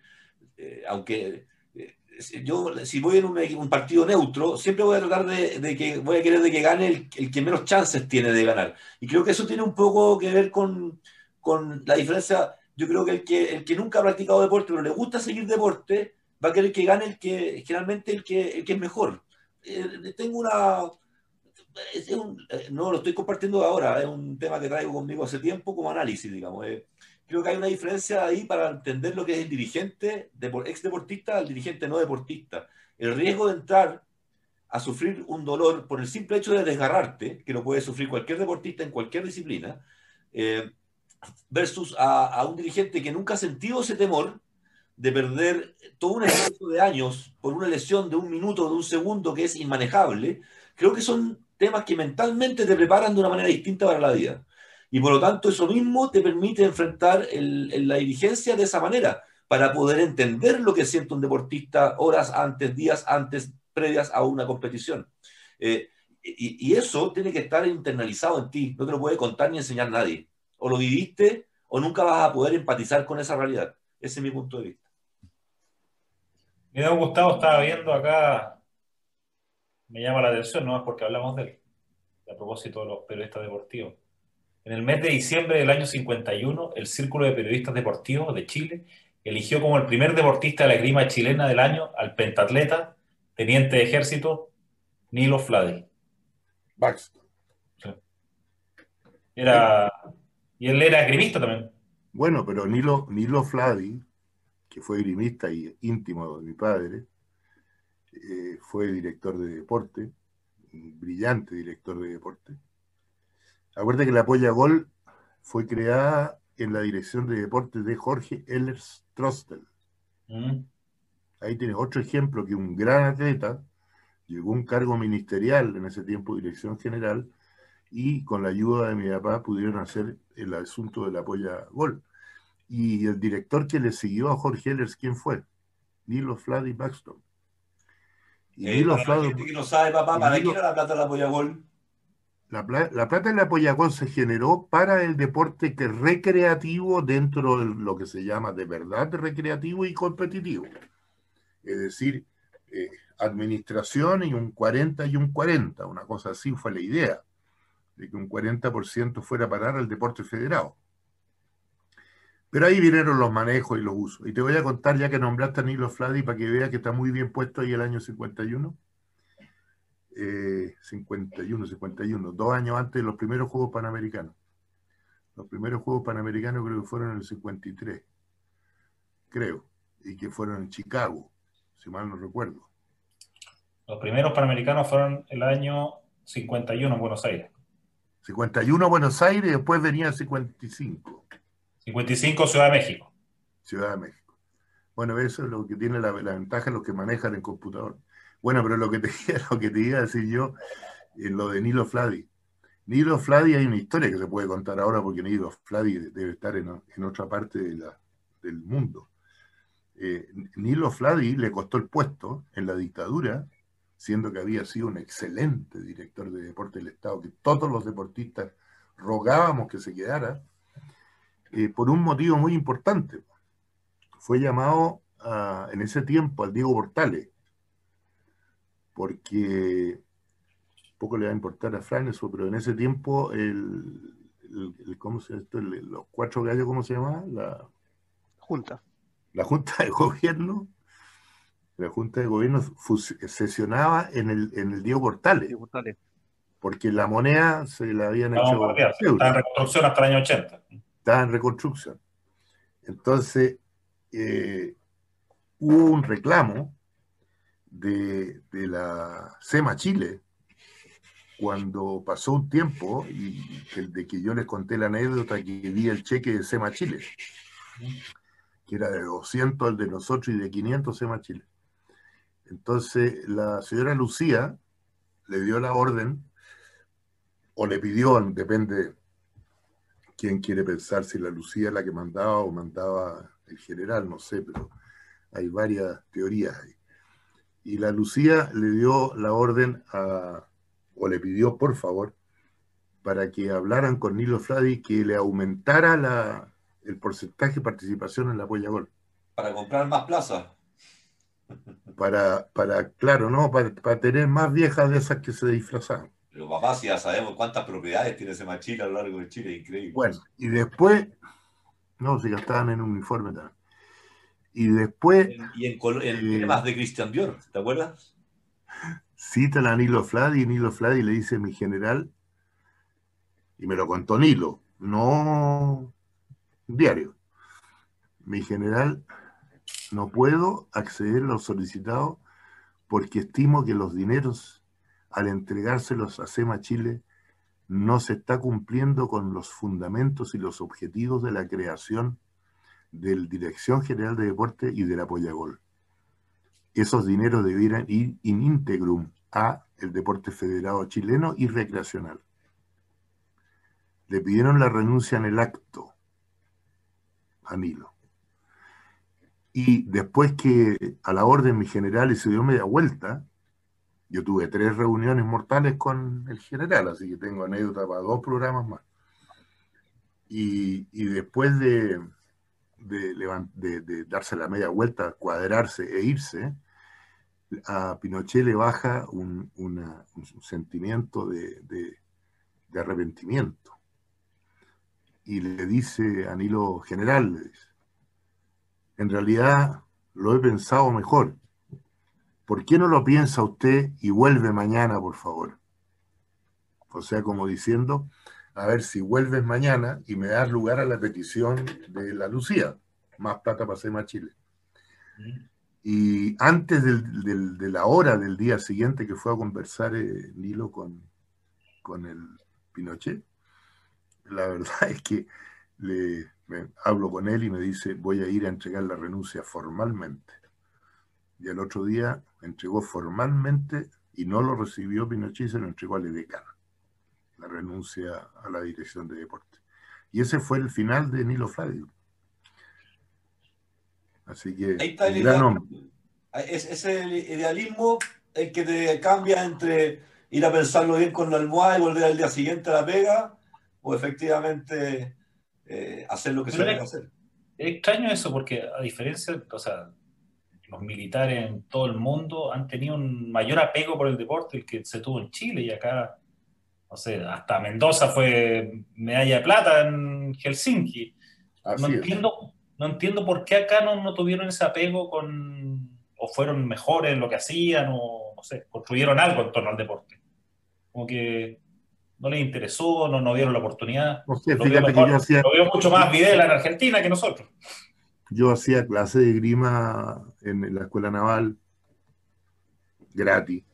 eh, aunque yo si voy en un, partido neutro, siempre voy a tratar de, que voy a querer de que gane el, que menos chances tiene de ganar. Y creo que eso tiene un poco que ver con, con la diferencia. Yo creo que el, que el que nunca ha practicado deporte, pero le gusta seguir deporte, va a querer que gane el que generalmente el que, el que es mejor. Eh, tengo una. Eh, no lo estoy compartiendo ahora, es un tema que traigo conmigo hace tiempo como análisis, digamos. Eh creo que hay una diferencia ahí para entender lo que es el dirigente, ex deportista al dirigente no deportista. El riesgo de entrar a sufrir un dolor por el simple hecho de desgarrarte, que lo puede sufrir cualquier deportista en cualquier disciplina, eh, versus a, un dirigente que nunca ha sentido ese temor de perder todo un esfuerzo de años por una lesión de un minuto, de un segundo que es inmanejable, creo que son temas que mentalmente te preparan de una manera distinta para la vida. Y por lo tanto eso mismo te permite enfrentar la dirigencia de esa manera, para poder entender lo que siente un deportista horas antes, días antes, previas a una competición. Eh, y, eso tiene que estar internalizado en ti, no te lo puede contar ni enseñar nadie. O lo viviste o nunca vas a poder empatizar con esa realidad. Ese es mi punto de vista. Mira, Gustavo estaba viendo acá, me llama la atención, no es porque hablamos de él, a propósito de los periodistas deportivos. En el mes de diciembre del año 51, el Círculo de Periodistas Deportivos de Chile eligió como el primer deportista de la grima chilena del año al pentatleta, teniente de ejército, Nilo Fladi. Baxter. Era, y él era grimista también. Bueno, pero Nilo, Nilo Fladi, que fue grimista y íntimo de mi padre, eh, fue director de deporte, un brillante director de deporte Acuérdate que la Polla Gol fue creada en la dirección de deportes de Jorge Ellers Trostel. Mm. Ahí tienes otro ejemplo que un gran atleta llegó a un cargo ministerial en ese tiempo, dirección general, y con la ayuda de mi papá pudieron hacer el asunto de la Polla Gol. Y el director que le siguió a Jorge Ellers, ¿quién fue? Nilo Flady Baxton. Y eh, Nilo Flady. que no sabe, papá, ¿para qué era la plata de la Polla Gol? La, plata del apoyagón se generó para el deporte que recreativo dentro de lo que se llama de verdad recreativo y competitivo. Es decir, eh, administración y un 40 y un 40, una cosa así fue la idea, de que un 40% fuera a parar al deporte federado. Pero ahí vinieron los manejos y los usos. Y te voy a contar, ya que nombraste a Nilo Fladi, para que veas que está muy bien puesto ahí el año 51 51, eh, 51, dos años antes de los primeros Juegos Panamericanos. Los primeros Juegos Panamericanos creo que fueron en el 53, creo, y que fueron en Chicago, si mal no recuerdo. Los primeros Panamericanos fueron el año 51 en Buenos Aires. 51 Buenos Aires y después venía el 55. 55 Ciudad de México. Ciudad de México. Bueno, eso es lo que tiene la, la ventaja los que manejan el computador. Bueno, pero lo que te, lo que te iba a decir yo, en lo de Nilo Fladi. Nilo Fladi hay una historia que se puede contar ahora porque Nilo Fladi debe estar en, otra parte del mundo. Eh, Nilo Fladi le costó el puesto en la dictadura, siendo que había sido un excelente director de deporte del Estado, que todos los deportistas rogábamos que se quedara, eh, por un motivo muy importante. Fue llamado en ese tiempo al Diego Portales, porque poco le va a importar a Fran eso, pero en ese tiempo el, ¿cómo se esto? los cuatro gallos, ¿cómo se llama? La Junta. La Junta de Gobierno, la Junta de Gobierno sesionaba en el, en el Diego Portales. Porque la moneda se la habían hecho. Estaba en reconstrucción hasta el año 80. Estaba en reconstrucción. Entonces, eh, hubo un reclamo de, la SEMA Chile, cuando pasó un tiempo, y de que yo les conté la anécdota que vi el cheque de SEMA Chile, que era de 200 el de nosotros y de 500 SEMA Chile. Entonces la señora Lucía le dio la orden, o le pidió, depende quién quiere pensar, si la Lucía la que mandaba o mandaba el general, no sé, pero hay varias teorías ahí. Y la Lucía le dio la orden a, o le pidió por favor, para que hablaran con Nilo Fladi que le aumentara la, el porcentaje de participación en la Polla Gol. Para comprar más plazas. Para, para, claro, ¿no? Para, tener más viejas de esas que se disfrazaban. Pero papá, si ya sabemos cuántas propiedades tiene ese machila a lo largo de Chile, increíble. Bueno, y después, no, si estaban en uniforme también. Y después. Y en, temas eh, de Christian Dior, ¿te acuerdas? Cita a Nilo Fladi y Nilo Fladi le dice mi general, y me lo contó Nilo, no diario. Mi general, no puedo acceder a lo solicitado porque estimo que los dineros, al entregárselos a SEMA Chile, no se está cumpliendo con los fundamentos y los objetivos de la creación del Dirección General de Deporte y del Apoyagol. Esos dineros debieran ir in integrum a el deporte federado chileno y recreacional. Le pidieron la renuncia en el acto a Nilo. Y después que a la orden mi general y se dio media vuelta, yo tuve tres reuniones mortales con el general, así que tengo anécdota para dos programas más. Y, después de, de, darse la media vuelta, cuadrarse e irse, a Pinochet le baja un, sentimiento de, arrepentimiento. Y le dice a Nilo General, en realidad lo he pensado mejor. ¿Por qué no lo piensa usted y vuelve mañana, por favor? O sea, como diciendo, a ver si vuelves mañana y me das lugar a la petición de la Lucía, más plata para más Chile. Mm. Y antes de la hora del día siguiente que fue a conversar eh, Nilo con, con el Pinochet, la verdad es que le, hablo con él y me dice, voy a ir a entregar la renuncia formalmente. Y al otro día entregó formalmente y no lo recibió Pinochet, se lo entregó al Edecán, la renuncia a la dirección de deporte. Y ese fue el final de Nilo Flavio. Así que, Ahí está el Es, es, el idealismo el que te cambia entre ir a pensarlo bien con la almohada y volver al día siguiente a la pega, o efectivamente eh, hacer lo que se debe hacer. Es extraño eso, porque a diferencia, o sea, los militares en todo el mundo han tenido un mayor apego por el deporte el que se tuvo en Chile y acá, no sé, hasta Mendoza fue medalla de plata en Helsinki. no entiendo no entiendo por qué acá no, no tuvieron ese apego con, o fueron mejores en lo que hacían, o no sé, construyeron algo en torno al deporte. Como que no les interesó, no, no vieron la oportunidad. Sé, fíjate que yo hacía... Lo veo mucho más Videla en Argentina que nosotros. Yo hacía clase de grima en la escuela naval, gratis.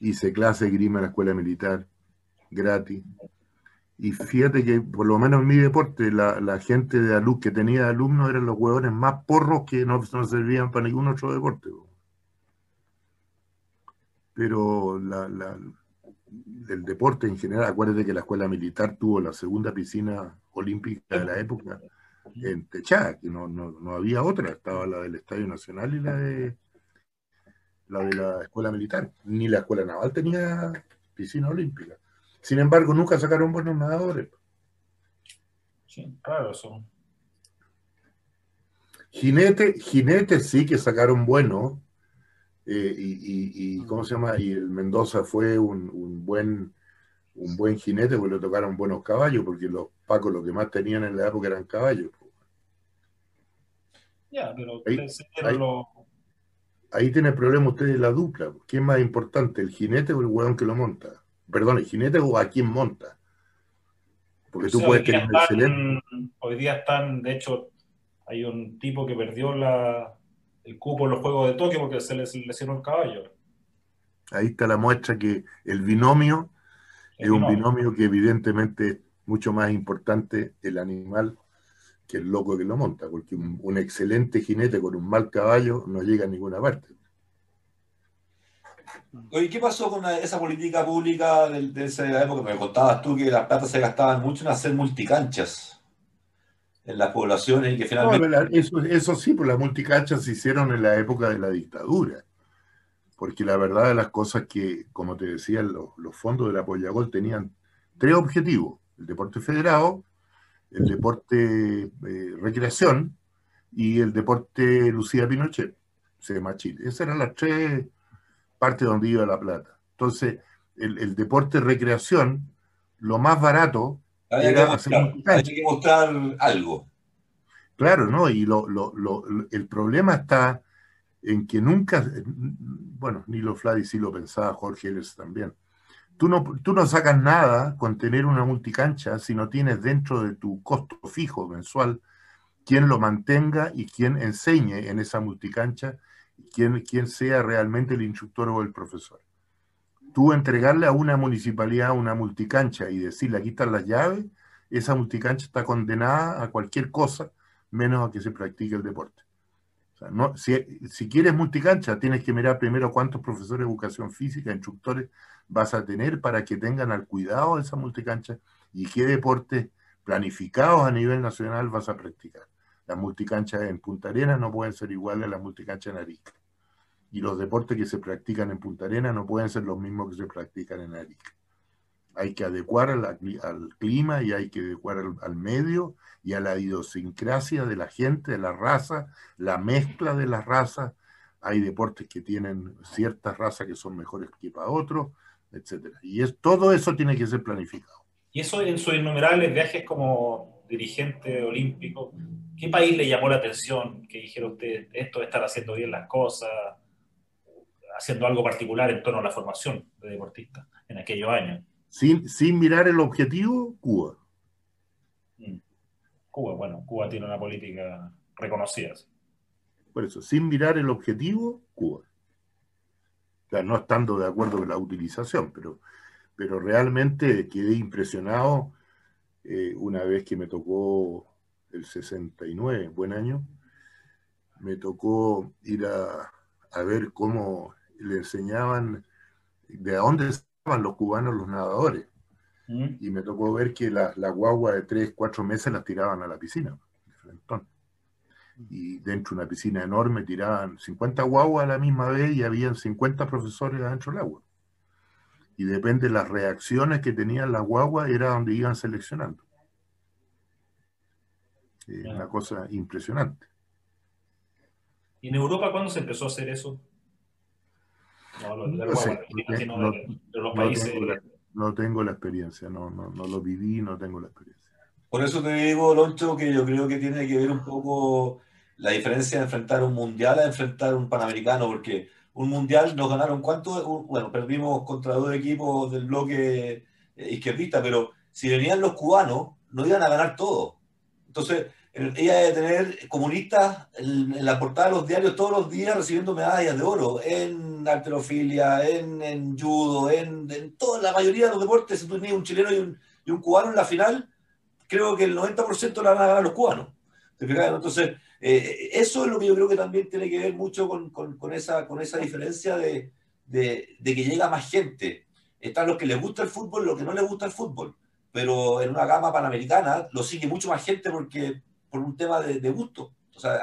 Hice clase de grima en la escuela militar, gratis. Y fíjate que, por lo menos en mi deporte, la, gente de alumnos que tenía alumnos eran los huevones más porros que no, no servían para ningún otro deporte. Pero el deporte en general, acuérdate que la escuela militar tuvo la segunda piscina olímpica de la época en Techá, que no, no, había otra, estaba la del Estadio Nacional y la de la de la escuela militar. Ni la escuela naval tenía piscina olímpica. Sin embargo, nunca sacaron buenos nadadores. Sí, claro, eso. Jinete, jinetes sí que sacaron buenos. Eh, y, ¿cómo se llama? Y el Mendoza fue un, buen un buen jinete porque le tocaron buenos caballos, porque los pacos lo que más tenían en la época eran caballos. Ya, pero ahí, tiene problema usted la dupla. ¿Quién es más importante, el jinete o el hueón que lo monta? perdón, el jinete o a quién monta. Porque tú puedes tener excelente. Hoy día están, de hecho, hay un tipo que perdió la, el cupo en los Juegos de Tokio porque se le lesionó el caballo. Ahí está la muestra que el binomio Es un binomio que evidentemente es mucho más importante el animal que el loco que lo monta, porque un, excelente jinete con un mal caballo no llega a ninguna parte. Oye, ¿qué pasó con esa política pública de, esa época? Me contabas tú que las plata se gastaban mucho en hacer multicanchas en las poblaciones y que finalmente... eso, eso sí, pues las multicanchas se hicieron en la época de la dictadura. Porque la verdad de las cosas que, como te decía, los, los fondos del Apoyagol tenían tres objetivos. El deporte federado, el deporte eh, recreación y el deporte Lucía Pinochet, se llama Chile. Esas eran las tres partes donde iba la plata. Entonces, el, deporte recreación, lo más barato era hacer Hay que mostrar algo. Claro, ¿no? Y lo, el problema está en que nunca, bueno, Nilo Fladi sí lo pensaba, Jorge Eres también, Tú no, tú no sacas nada con tener una multicancha si no tienes dentro de tu costo fijo mensual quien lo mantenga y quien enseñe en esa multicancha, quien, quien sea realmente el instructor o el profesor. Tú entregarle a una municipalidad una multicancha y decirle aquí están las llaves, esa multicancha está condenada a cualquier cosa menos a que se practique el deporte. No, si, si, quieres multicancha, tienes que mirar primero cuántos profesores de educación física, instructores vas a tener para que tengan al cuidado de esa multicancha y qué deportes planificados a nivel nacional vas a practicar. Las multicanchas en Punta Arenas no pueden ser iguales a las multicanchas en Arica. Y los deportes que se practican en Punta Arenas no pueden ser los mismos que se practican en Arica. Hay que adecuar al, clima y hay que adecuar al, medio y a la idiosincrasia de la gente, de la raza, la mezcla de las razas. Hay deportes que tienen ciertas razas que son mejores que para otros, etcétera. Y es, todo eso tiene que ser planificado. Y eso en sus innumerables viajes como dirigente olímpico, ¿qué país le llamó la atención que dijera usted esto de estar haciendo bien las cosas, haciendo algo particular en torno a la formación de deportistas en aquellos años? Sin, sin mirar el objetivo, Cuba. Cuba, bueno, Cuba tiene una política reconocida. Por eso, sin mirar el objetivo, Cuba no estando de acuerdo con la utilización, pero, pero realmente quedé impresionado eh, una vez que me tocó el 69, buen año, me tocó ir a, ver cómo le enseñaban de dónde estaban los cubanos los nadadores. Mm. Y me tocó ver que la, la guagua de 3, 4 meses las tiraban a la piscina, y dentro de una piscina enorme tiraban 50 guaguas a la misma vez y habían 50 profesores adentro del agua. Y depende de las reacciones que tenían las guaguas, era donde iban seleccionando. una cosa impresionante. ¿Y en Europa cuándo se empezó a hacer eso? No, tengo la experiencia, no, no, no lo viví, no tengo la experiencia. Por eso te digo, Loncho, que yo creo que tiene que ver un poco la diferencia de enfrentar un mundial a enfrentar un panamericano, porque un mundial nos ganaron cuánto, bueno, perdimos contra dos equipos del bloque eh, izquierdista, pero si venían los cubanos, no iban a ganar todo. Entonces, ella de tener comunistas en, la portada de los diarios todos los días recibiendo medallas de oro en alterofilia, en, en judo, en, en, toda la mayoría de los deportes. Si tú tenías un chileno y un, y un cubano en la final, creo que el 90% la van a ganar los cubanos. Entonces, eh, eso es lo que yo creo que también tiene que ver mucho con, con, esa, con esa diferencia de, de, que llega más gente. Están los que les gusta el fútbol, los que no les gusta el fútbol. Pero en una gama panamericana lo sigue mucho más gente porque por un tema de, gusto. O sea,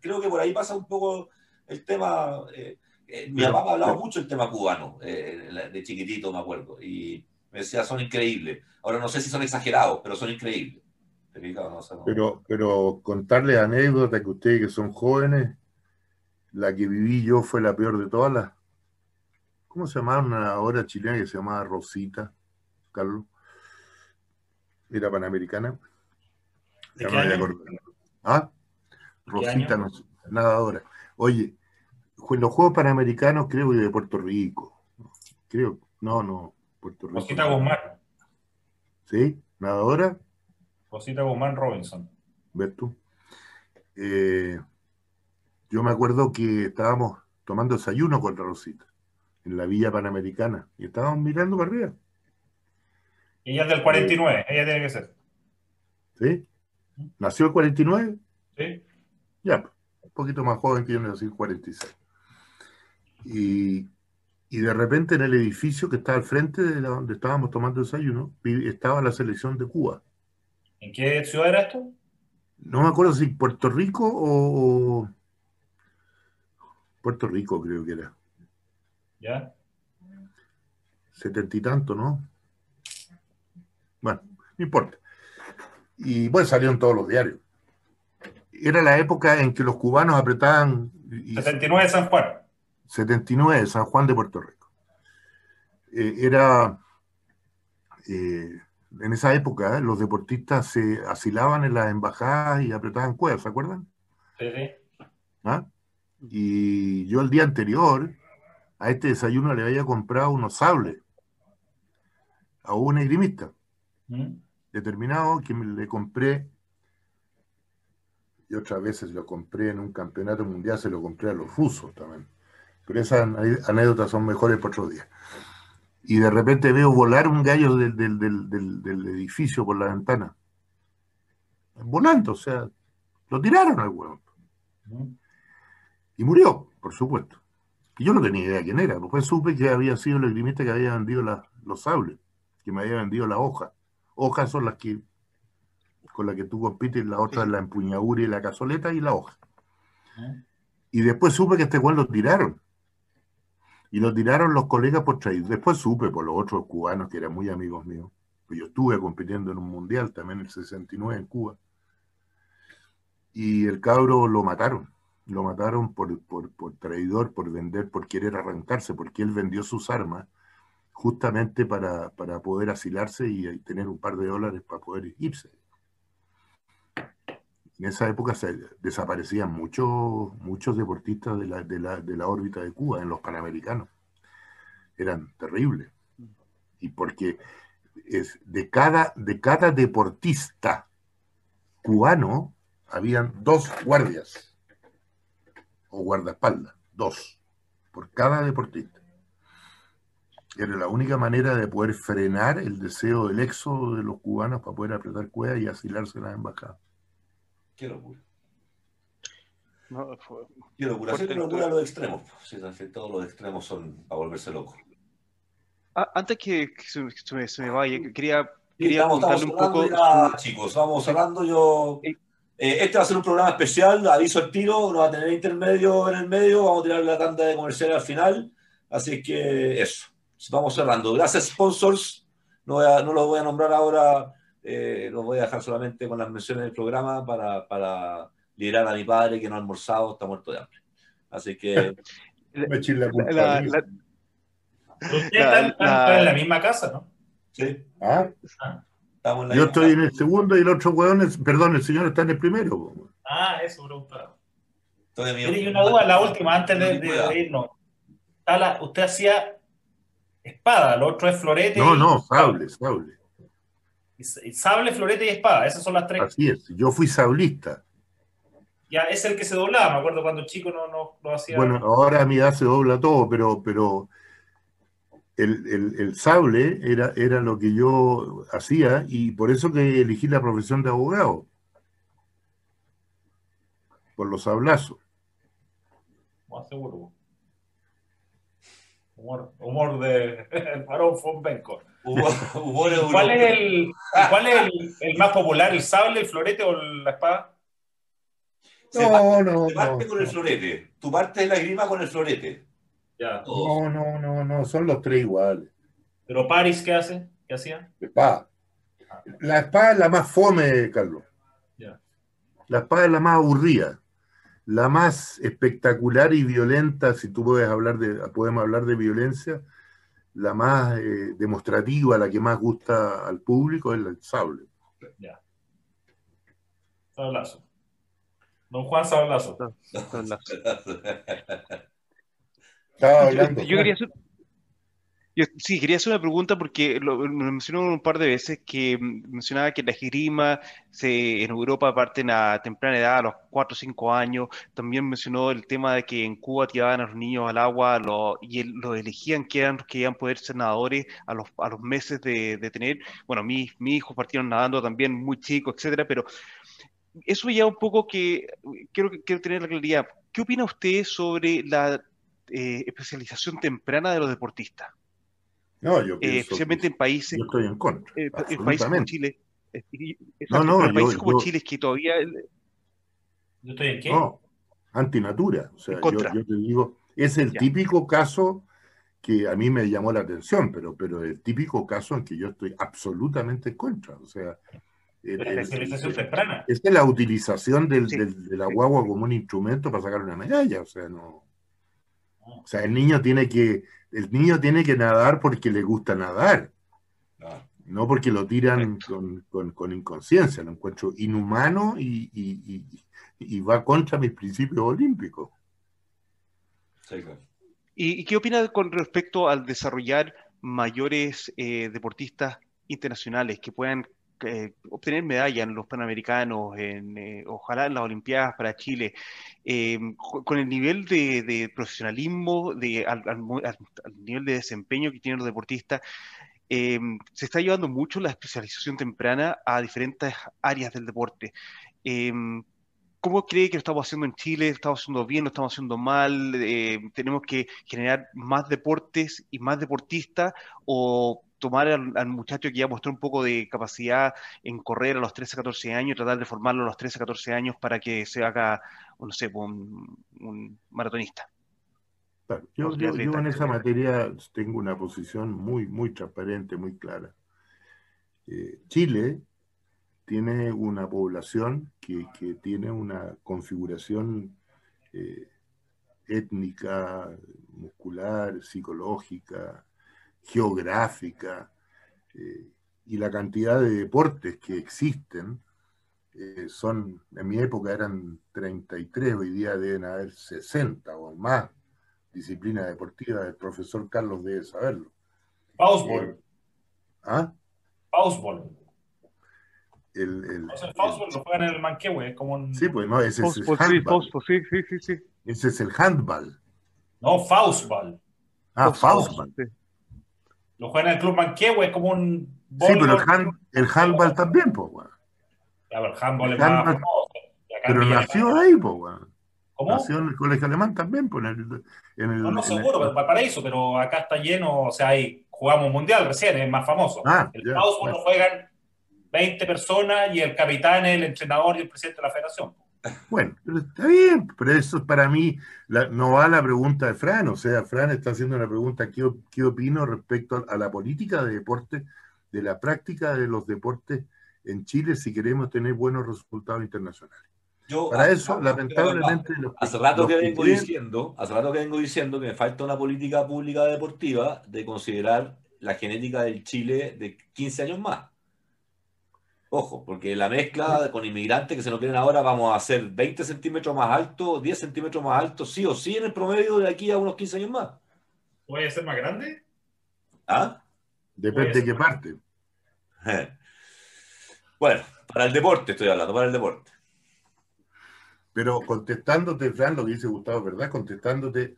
creo que por ahí pasa un poco el tema. Eh, eh, mi papá me ha hablado mucho del tema cubano, de chiquitito, me acuerdo. Y me decía, son increíbles. Ahora no sé si son exagerados, pero son increíbles. Pero, pero contarle anécdotas que ustedes que son jóvenes, la que viví yo fue la peor de todas las. ¿Cómo se llamaba una hora chilena que se llamaba Rosita, Carlos? Era panamericana. ¿Ah? Rosita, no, nada ahora. Oye, los Juegos Panamericanos creo que de Puerto Rico. Creo, no, no, Puerto Rico. Rosita Guzmán. ¿Sí? ¿Nadadora? Rosita Guzmán Robinson. ¿Ves tú? Eh, yo me acuerdo que estábamos tomando desayuno con Rosita en la Villa Panamericana y estábamos mirando para arriba. Ella es del 49, ella tiene que ser. ¿Sí? ¿Nació el 49? ¿Sí? Ya, un poquito más joven que yo, nací en 46. Y, y de repente en el edificio que está al frente de la- donde estábamos tomando desayuno, estaba la selección de Cuba. ¿En qué ciudad era esto? No me acuerdo si Puerto Rico o... o- Puerto Rico creo que era. ¿Ya? setenta y tanto, ¿no? Bueno, no importa. Y bueno, salió en todos los diarios. Era la época en que los cubanos apretaban. y- 79 de San Juan. 79, San Juan de Puerto Rico. Eh, era. eh, en esa época, eh, los deportistas se asilaban en las embajadas y apretaban cuevas, ¿se acuerdan? Sí, sí. ¿Ah? Y yo el día anterior a este desayuno le había comprado unos sables a un esgrimista ¿Mm? Determinado que le compré y otras veces lo compré en un campeonato mundial, se lo compré a los rusos también. Pero esas anécdotas son mejores para otro día. Y de repente veo volar un gallo del, del- del- del- edificio por la ventana. Volando, o sea, lo tiraron al huevo. Y murió, por supuesto. Y yo no tenía idea quién era. Después supe que había sido el esgrimista que había vendido los sables, que me había vendido la hoja. Hojas son las que con las que tú compites, la otra es la empuñadura y la cazoleta y la hoja. Y después supe que este Juan lo tiraron. Y lo tiraron los colegas por traer. Después supe por los otros cubanos que eran muy amigos míos. Pues yo estuve compitiendo en un mundial también en el 69 en Cuba. Y el cabro lo mataron. Lo mataron por, por, por traidor, por vender, por querer arrancarse, porque él vendió sus armas justamente para, para poder asilarse y, tener un par de dólares para poder irse. En esa época se desaparecían muchos, muchos deportistas de la, de, la, de la órbita de Cuba, en los Panamericanos. Eran terribles. Y porque es de, cada, de cada deportista cubano habían dos guardias o guardaespaldas, dos, por cada deportista. Era la única manera de poder frenar el deseo del éxodo de los cubanos para poder apretar cuevas y asilarse en las embajadas. Qué locura. No, fue- Qué locura. Siempre locura los extremos. Sí, todos los extremos son para volverse locos. Ah, antes que, que se, me, se me vaya, quería, quería estamos, estamos preguntarle un poco. ya, chicos. Vamos cerrando. Yo. Eh, este va a ser un programa especial, aviso el tiro, no va a tener intermedio en el medio, vamos a tirar la tanda de comercial al final. Así que eso, vamos cerrando. Gracias, sponsors. No, voy a- no los voy a nombrar ahora, eh, los voy a dejar solamente con las menciones del programa para, para liberar a mi padre que no ha almorzado, está muerto de hambre. Así que la La- la- La- en la misma casa, ¿no? sí, ¿Ah? estamos en la Yo misma estoy en el segundo y el otro hueón, es- perdón, el señor está en el primero. Ah, eso preguntaba. Estoy en mi- una duda, la última, antes de, de- de irnos. Usted hacía espada, lo otro es florete. No, no, sable, sable. y Sable, florete y espada, esas son las tres. Así es, yo fui sablista. Ya es el que se doblaba, me acuerdo cuando chico no, no, no hacía. Bueno, ahora a mi edad se dobla todo, pero, pero el, el- el sable era, era lo que yo hacía y por eso que elegí la profesión de abogado. Por los sablazos. Más seguro. Humor, humor de el varón von Benko. Humor- humor ¿Cuál es, el, y cuál es el, el más popular, el sable, el florete o la espada? Se parte- No, no, se parte no. con el florete. Tu parte de la grima con el florete. Ya. No, no, no, no, son los tres iguales. Pero Paris, ¿qué hace? ¿Qué hacía? Espada. La espada es la más fome, Carlos. Ya. La espada es la más aburrida, la más espectacular y violenta, si tú puedes hablar de, podemos hablar de violencia, la más eh, demostrativa, la que más gusta al público es el sable. Ya. Sablazo. Don Juan Sablazo. Yo, hablando. yo quería hacer, sí, quería hacer una pregunta porque lo, mencionó un par de veces que mencionaba que la esgrima se, en Europa parten a temprana edad, a los 4 o 5 años. También mencionó el tema de que en Cuba tiraban a los niños al agua y los elegían que, eran, que iban a poder ser nadadores a los, a los meses de, de tener. Bueno, mis, mis hijos partieron nadando también muy chicos, etcétera, pero eso ya un poco que quiero, quiero tener la claridad. ¿Qué opina usted sobre la eh, especialización temprana de los deportistas? No, yo eh, especialmente en países. Yo estoy en contra. Eh, en países como Chile. no, no, en países como Chile es que todavía. ¿Yo estoy en qué? No, antinatura. O sea, yo, yo, te digo, es el típico caso que a mí me llamó la atención, pero, pero el típico caso en que yo estoy absolutamente en contra. O sea, la especialización temprana. Es la utilización del, del, de la guagua como un instrumento para sacar una medalla. O sea, no. O sea, el niño tiene que el niño tiene que nadar porque le gusta nadar, no porque lo tiran con, inconsciencia, lo encuentro inhumano y, va contra mis principios olímpicos. ¿Y, qué opina con respecto al desarrollar mayores eh, deportistas internacionales que puedan eh, obtener medallas en los Panamericanos, eh, ojalá en las Olimpiadas para Chile, eh, con el nivel de, profesionalismo, de, al, nivel de desempeño que tienen los deportistas, se está llevando mucho la especialización temprana a diferentes áreas del deporte. ¿Cómo cree que lo estamos haciendo en Chile? ¿Estamos haciendo bien? ¿Lo estamos haciendo mal? ¿Tenemos que generar más deportes y más deportistas? ¿O tomar al, muchacho que ya mostró un poco de capacidad en correr a los 13, 14 años, tratar de formarlo a los 13, 14 años para que se haga, no sé, un, maratonista. yo, en esa materia tengo una posición muy, muy transparente, muy clara. Eh, Chile tiene una población que, tiene una configuración eh, étnica, muscular, psicológica, geográfica eh, y la cantidad de deportes que existen eh, son, en mi época eran 33, hoy día deben haber 60 o más disciplinas deportivas, el profesor Carlos debe saberlo. Pausball. Eh, ¿Ah? Pausball. El, el, o sea, el Faustball lo juegan en el Manquehue, como un... Sí, pues no, ese es el handball. Sí, sí, sí, sí, Ese es el handball. No, Faustball. Ah, Faustball. Lo juega en el Club Manquehue, es como un. Sí, pero el, hand, el handball también, pues, weón. Ya, pero el handball es más famoso. Pero nació ahí, pues, weón. ¿Cómo? Nació en el colegio alemán también, pues, en el. En el no, no, seguro, el... para eso, pero acá está lleno, o sea, ahí jugamos mundial recién, es más famoso. Ah, el fútbol lo juegan 20 personas y el capitán es el entrenador y el presidente de la federación. Bueno, está bien, pero eso para mí no va a la pregunta de Fran, o sea, Fran está haciendo una pregunta, ¿qué, qué opino respecto a, la política de deporte, de la práctica de los deportes en Chile si queremos tener buenos resultados internacionales? para eso, lamentablemente... hace rato que vengo diciendo, hace rato que vengo diciendo que me falta una política pública deportiva de considerar la genética del Chile de 15 años más. Ojo, porque la mezcla con inmigrantes que se nos vienen ahora vamos a hacer 20 centímetros más alto, 10 centímetros más alto, sí o sí en el promedio de aquí a unos 15 años más. ¿Puede ser más grande? ¿Ah? Depende de qué parte. bueno, para el deporte estoy hablando, para el deporte. Pero contestándote, Fran, lo que dice Gustavo, ¿verdad? Contestándote,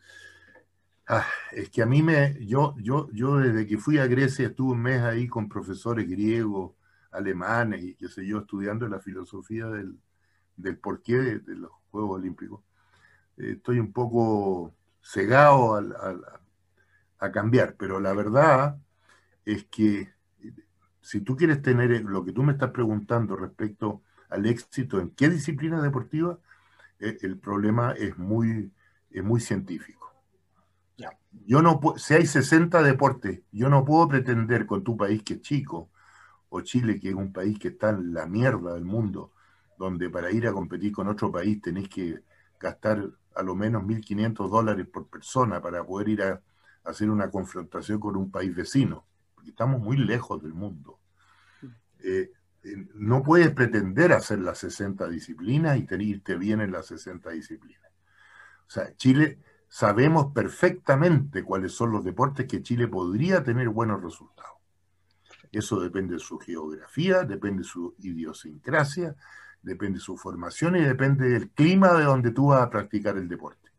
ah, es que a mí me, yo, yo, yo desde que fui a Grecia estuve un mes ahí con profesores griegos, alemanes y qué sé yo, estudiando la filosofía del, del porqué de, los Juegos Olímpicos, eh, estoy un poco cegado a, cambiar, pero la verdad es que si tú quieres tener lo que tú me estás preguntando respecto al éxito en qué disciplina deportiva, eh, el problema es muy, es muy científico. Yo no si hay 60 deportes, yo no puedo pretender con tu país que es chico, o Chile, que es un país que está en la mierda del mundo, donde para ir a competir con otro país tenéis que gastar a lo menos 1.500 dólares por persona para poder ir a, hacer una confrontación con un país vecino, porque estamos muy lejos del mundo. Eh, eh, no puedes pretender hacer las 60 disciplinas y tenerte bien en las 60 disciplinas. O sea, Chile, sabemos perfectamente cuáles son los deportes que Chile podría tener buenos resultados. Eso depende de su geografía, depende de su idiosincrasia, depende de su formación y depende del clima de donde tú vas a practicar el deporte.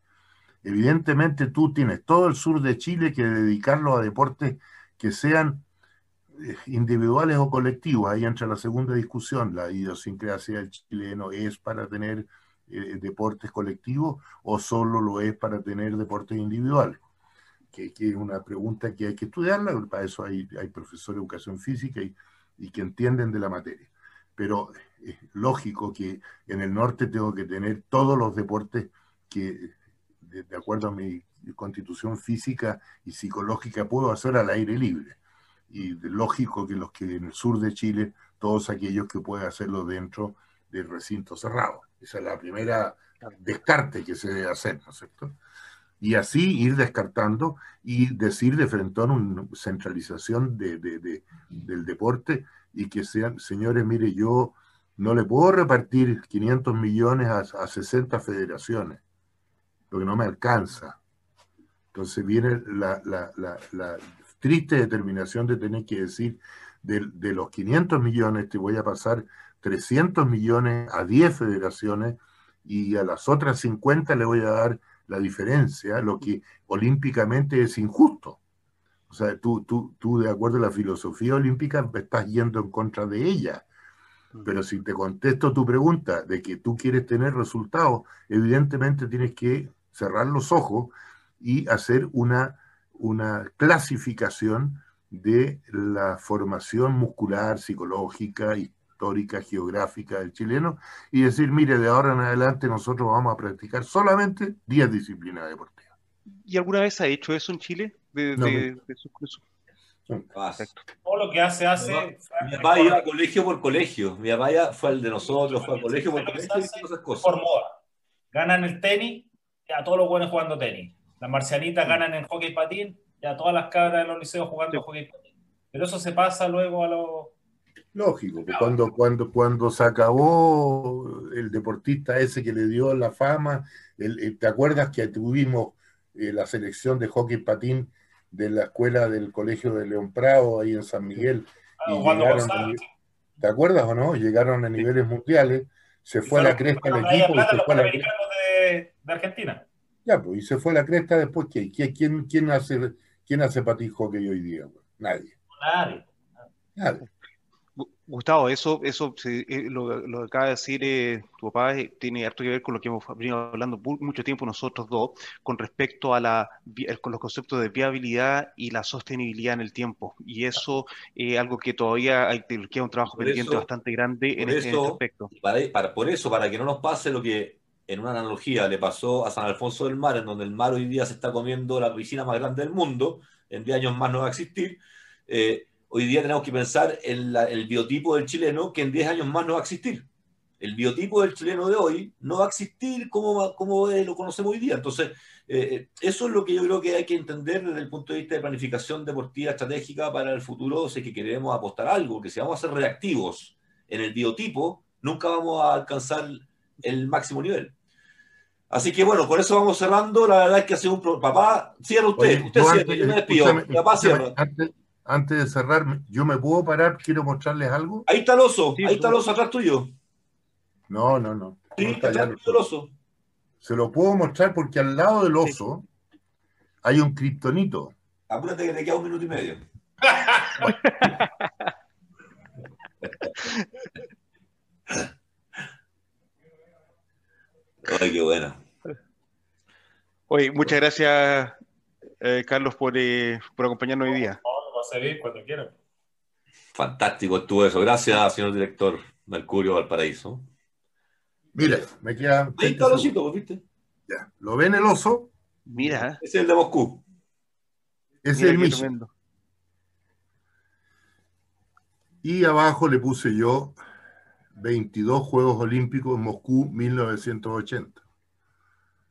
Evidentemente tú tienes todo el sur de Chile que dedicarlo a deportes que sean eh, individuales o colectivos. Ahí entra la segunda discusión. La idiosincrasia del chileno es para tener eh, deportes colectivos o solo lo es para tener deportes individuales. Que, es una pregunta que hay que estudiarla, para eso hay, hay profesores de educación física y, y que entienden de la materia. Pero es lógico que en el norte tengo que tener todos los deportes que, de, acuerdo a mi constitución física y psicológica, puedo hacer al aire libre. Y lógico que los que en el sur de Chile, todos aquellos que pueden hacerlo dentro del recinto cerrado. Esa es la primera descarte que se debe hacer, ¿no es cierto? Y así ir descartando y decir de frente a una centralización de, del deporte y que sean, señores, mire, yo no le puedo repartir 500 millones a, a 60 federaciones, porque no me alcanza. Entonces viene la, la, triste determinación de tener que decir, de, de, los 500 millones te voy a pasar 300 millones a 10 federaciones y a las otras 50 le voy a dar la diferencia, lo que olímpicamente es injusto. O sea, tú, tú, tú de acuerdo a la filosofía olímpica estás yendo en contra de ella. Pero si te contesto tu pregunta de que tú quieres tener resultados, evidentemente tienes que cerrar los ojos y hacer una, una clasificación de la formación muscular, psicológica, histórica, geográfica del chileno y decir, mire, de ahora en adelante nosotros vamos a practicar solamente 10 disciplinas deportivas. ¿Y alguna vez ha hecho eso en Chile? De, Todo lo que hace, hace. Mi papá iba colegio por colegio. Mi papá fue el de nosotros, fue al colegio por colegio Por moda. Ganan el tenis, ya todos los buenos jugando tenis. Las marcianitas ganan en hockey patín, ya todas las cabras de los liceos jugando hockey patín. Pero eso se pasa luego a los Lógico, que cuando, cuando, cuando se acabó el deportista ese que le dio la fama, el, ¿te acuerdas que tuvimos eh, la selección de hockey patín de la escuela del Colegio de León Prado ahí en San Miguel? Ah, ¿Te acuerdas o no? Llegaron a niveles mundiales, se fue a la cresta el equipo y se fue a la cresta. De, Argentina. Ya, pues, y se fue a la cresta después, ¿quién, quién, hace, quién hace patín hockey hoy día? Nadie. Nadie. Nadie. Gustavo, eso, eso eh, lo, que acaba de decir eh, tu papá eh, tiene harto que ver con lo que hemos venido hablando mucho tiempo nosotros dos, con respecto a la, con los conceptos de viabilidad y la sostenibilidad en el tiempo. Y eso es algo que todavía hay, queda un trabajo pendiente bastante grande en, este, este aspecto. Para, por eso, para que no nos pase lo que en una analogía le pasó a San Alfonso del Mar, en donde el mar hoy día se está comiendo la piscina más grande del mundo, en 10 años más no va a existir. Eh, hoy día tenemos que pensar en el biotipo del chileno que en 10 años más no va a existir. El biotipo del chileno de hoy no va a existir como, como lo conocemos hoy día. Entonces, eh, eh, eso es lo que yo creo que hay que entender desde el punto de vista de planificación deportiva estratégica para el futuro, si que queremos apostar algo, porque si vamos a ser reactivos en el biotipo, nunca vamos a alcanzar el máximo nivel. Así que bueno, con eso vamos cerrando. La verdad es que ha sido un... Papá, cierra usted. usted cierra, yo me despido. Papá cierra antes de cerrar, ¿yo me puedo parar? Quiero mostrarles algo. Ahí está el oso, ahí está el oso atrás tuyo. No, no, no. Sí, está el oso. Se lo puedo mostrar porque al lado del oso hay un kriptonito. Apúrate que te queda un minuto y medio. Ay, qué buena. Oye, muchas gracias, eh, Carlos, por, eh, por acompañarnos hoy día cuando quieran. Fantástico estuvo eso. Gracias, señor director Mercurio Valparaíso. Mira, me queda. Ahí está el osito, ¿viste? Ya. ¿Lo ven el oso? Mira. Es el de Moscú. Ese es el mismo. Y abajo le puse yo 22 Juegos Olímpicos en Moscú 1980.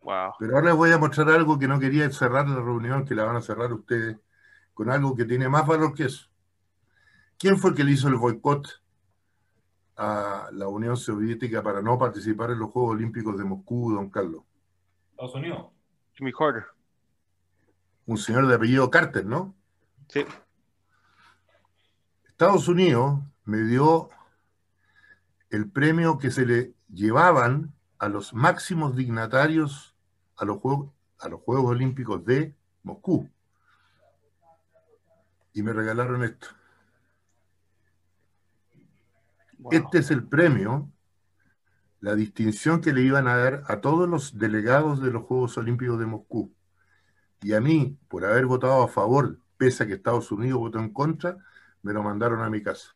Wow. Pero ahora les voy a mostrar algo que no quería cerrar la reunión, que la van a cerrar ustedes con algo que tiene más valor que eso. ¿Quién fue el que le hizo el boicot a la Unión Soviética para no participar en los Juegos Olímpicos de Moscú, don Carlos? Estados Unidos. Jimmy Carter. Un señor de apellido Carter, ¿no? Sí. Estados Unidos me dio el premio que se le llevaban a los máximos dignatarios a los Juegos, a los Juegos Olímpicos de Moscú. Y me regalaron esto. Wow. Este es el premio, la distinción que le iban a dar a todos los delegados de los Juegos Olímpicos de Moscú. Y a mí, por haber votado a favor, pese a que Estados Unidos votó en contra, me lo mandaron a mi casa.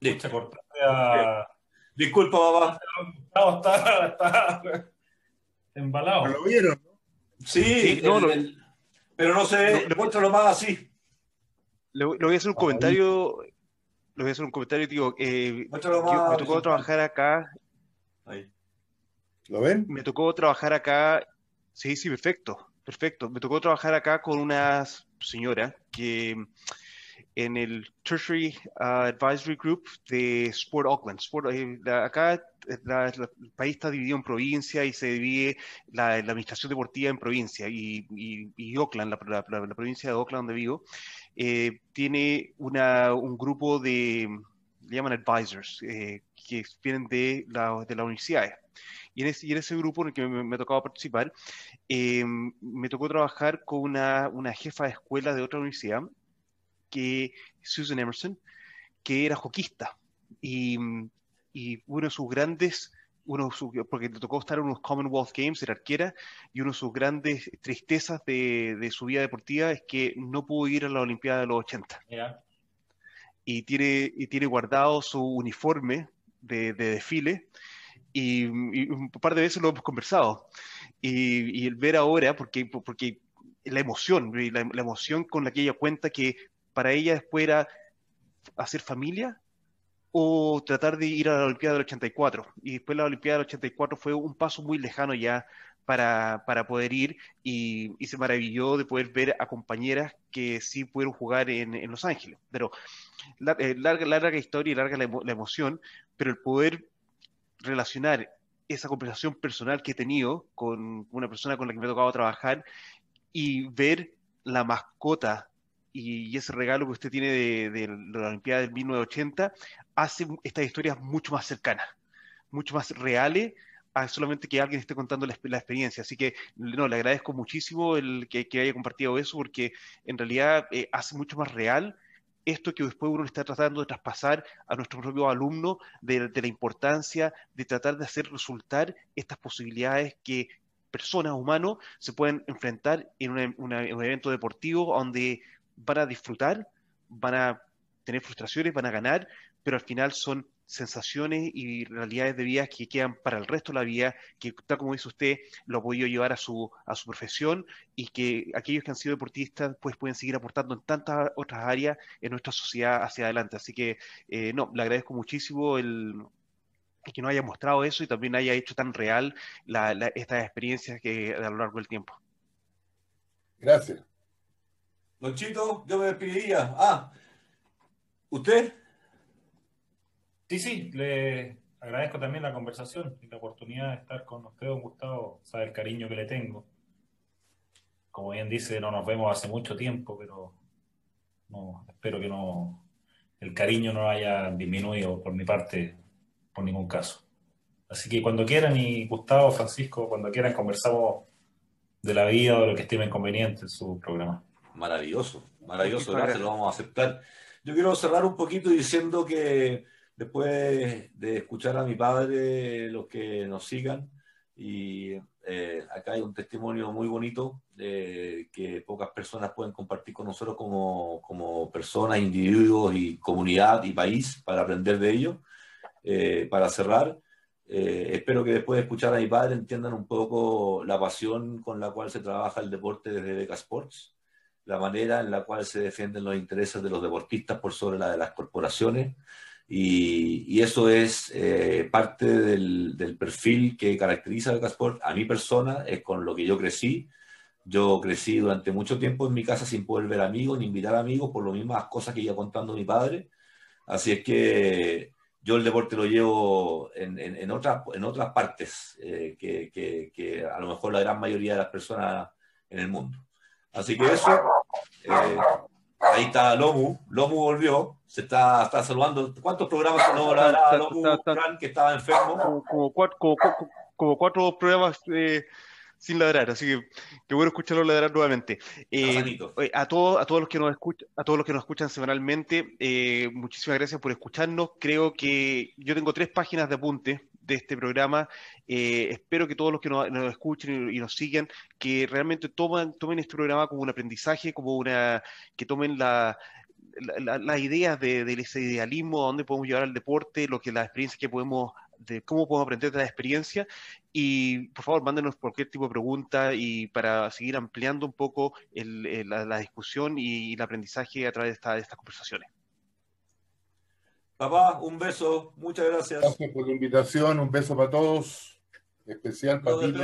Listo. A. Disculpa, papá. No, está, está embalado. ¿Lo vieron? Sí, Sí, no, el- lo- el- pero no sé, No, lo- muéstralo más así. Le, voy le voy a hacer un Ahí. comentario. Le voy a hacer un comentario, digo, eh, yo- me tocó trabajar acá, Ahí. ¿Lo ven? me tocó trabajar acá, sí, sí, perfecto, perfecto. Me tocó trabajar acá con una señora que en el Tertiary uh, Advisory Group de Sport Auckland. Sport, eh, acá eh, la- la- el país está dividido en provincias y se divide la, administración deportiva en provincia y, y- y Auckland, la, la- la- la provincia de Auckland donde vivo, eh, tiene una, un grupo de, le llaman advisors, eh, que vienen de, la, de las universidades. Y en, ese, y en ese grupo en el que me, me tocaba participar, eh, me tocó trabajar con una, una jefa de escuela de otra universidad, que Susan Emerson, que era hockeyista. Y, y uno de sus grandes, uno de sus- porque le tocó estar en unos Commonwealth Games, era arquera, y una de sus grandes tristezas de, de su vida deportiva es que no pudo ir a la Olimpiada de los 80 Ya. y tiene, y tiene guardado su uniforme de, de desfile y, y un par de veces lo hemos conversado. Y, y el ver ahora, porque, porque la emoción, la, la emoción con la que ella cuenta que para ella después era hacer familia o tratar de ir a la Olimpiada del 84. Y después la Olimpiada del 84 fue un paso muy lejano ya para, para poder ir y, se maravilló de poder ver a compañeras que sí pudieron jugar en, en Los Ángeles. Pero eh, larga, larga historia y larga la, la emoción, pero el poder relacionar esa conversación personal que he tenido con una persona con la que me ha tocado trabajar y ver la mascota y, ese regalo que usted tiene de, de la Olimpiada del 1980 hace estas historias mucho más cercanas, mucho más reales a solamente que alguien esté contando la, exp- la experiencia. Así que no, le agradezco muchísimo el que, haya compartido eso porque en realidad eh, hace mucho más real esto que después uno está tratando de traspasar a nuestros propios alumnos de, la importancia de tratar de hacer resultar estas posibilidades que personas, humanos, se pueden enfrentar en una- un evento deportivo donde van a disfrutar, van a tener frustraciones, van a ganar, pero al final son sensaciones y realidades de vida que quedan para el resto de la vida, que tal como dice usted, lo ha podido llevar a su, a su profesión y que aquellos que han sido deportistas pues pueden seguir aportando en tantas otras áreas en nuestra sociedad hacia adelante. Así que eh, no, le agradezco muchísimo el que nos haya mostrado eso y también haya hecho tan real la, la- estas experiencias que a lo largo del tiempo. Gracias. Don Chito, yo me despediría. Ah, ¿usted? Sí, sí, le agradezco también la conversación y la oportunidad de estar con usted, don Gustavo. Sabe el cariño que le tengo. Como bien dice, no nos vemos hace mucho tiempo, pero espero que no, el cariño no haya disminuido por mi parte por ningún caso. Así que cuando quieran, y Gustavo, Francisco, cuando quieran, conversamos de la vida o de lo que estime conveniente en su programa. Maravilloso, maravilloso, gracias, lo vamos a aceptar. Yo quiero cerrar un poquito diciendo que después de escuchar a mi padre, los que nos sigan, y eh, acá hay un testimonio muy bonito eh, que pocas personas pueden compartir con nosotros como, como personas, individuos y comunidad y país para aprender de ellos. Eh, para cerrar, eh, espero que después de escuchar a mi padre entiendan un poco la pasión con la cual se trabaja el deporte desde Beca Sports la manera en la cual se defienden los intereses de los deportistas por sobre la de las corporaciones. Y, y eso es eh, parte del, del, perfil que caracteriza a Becasport. A mi persona es con lo que yo crecí. Yo crecí durante mucho tiempo en mi casa sin poder ver amigos ni invitar amigos por las mismas cosas que iba contando mi padre. Así es que yo el deporte lo llevo en, en, otras, en otras partes eh, que, que, que, a lo mejor la gran mayoría de las personas en el mundo. Así que eso, eh, ahí está Lomu, Lomu volvió, se está, está saludando. ¿Cuántos programas no la Lomu, que estaba enfermo? Como, cuatro, como, cuatro programas eh, sin ladrar, así que qué bueno escucharlo ladrar nuevamente. Eh, a, todos, a todos los que nos escuchan, a todos los que nos escuchan semanalmente, eh, muchísimas gracias por escucharnos. Creo que yo tengo tres páginas de apunte de este programa. Eh, espero que todos los que nos, escuchen y, nos sigan, que realmente tomen, tomen este programa como un aprendizaje, como una, que tomen la, las ideas de, de, ese idealismo, a dónde podemos llevar al deporte, lo que las experiencias que podemos de cómo podemos aprender de la experiencia y por favor mándenos cualquier tipo de pregunta y para seguir ampliando un poco la, discusión y, el aprendizaje a través de, estas conversaciones. Papá, un beso, muchas gracias. Gracias por la invitación, un beso para todos, especial para ti.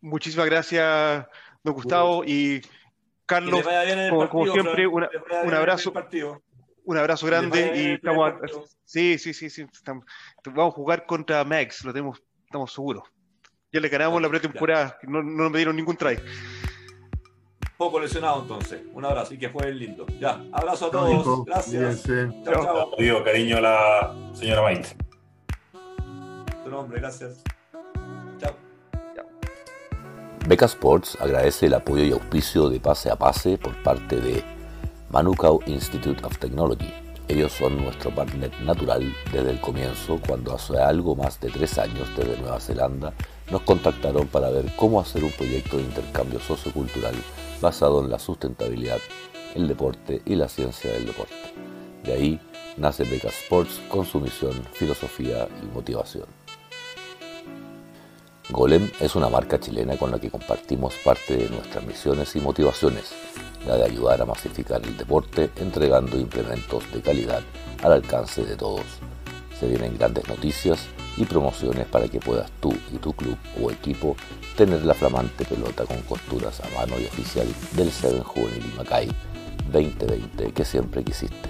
muchísimas gracias, don Gustavo y Carlos. como, siempre, un abrazo un abrazo grande y estamos. Sí, sí, sí, sí. vamos a jugar contra Max, lo tenemos, estamos seguros. Ya le ganamos la pretemporada, no, no nos dieron ningún try. Poco lesionado entonces. Un abrazo y que fue lindo. Ya, abrazo a todos. Gracias. Chao, chao. Digo cariño a la señora Maite. Tu nombre, gracias. Chao. Beca Sports agradece el apoyo y auspicio de Pase a Pase por parte de Manukau Institute of Technology. Ellos son nuestro partner natural desde el comienzo, cuando hace algo más de tres años desde Nueva Zelanda nos contactaron para ver cómo hacer un proyecto de intercambio sociocultural basado en la sustentabilidad, el deporte y la ciencia del deporte. De ahí nace Beca Sports con su misión, filosofía y motivación. Golem es una marca chilena con la que compartimos parte de nuestras misiones y motivaciones la de ayudar a masificar el deporte entregando implementos de calidad al alcance de todos. Se vienen grandes noticias y promociones para que puedas tú y tu club o equipo tener la flamante pelota con costuras a mano y oficial del Seven Juvenil Macay 2020 que siempre quisiste.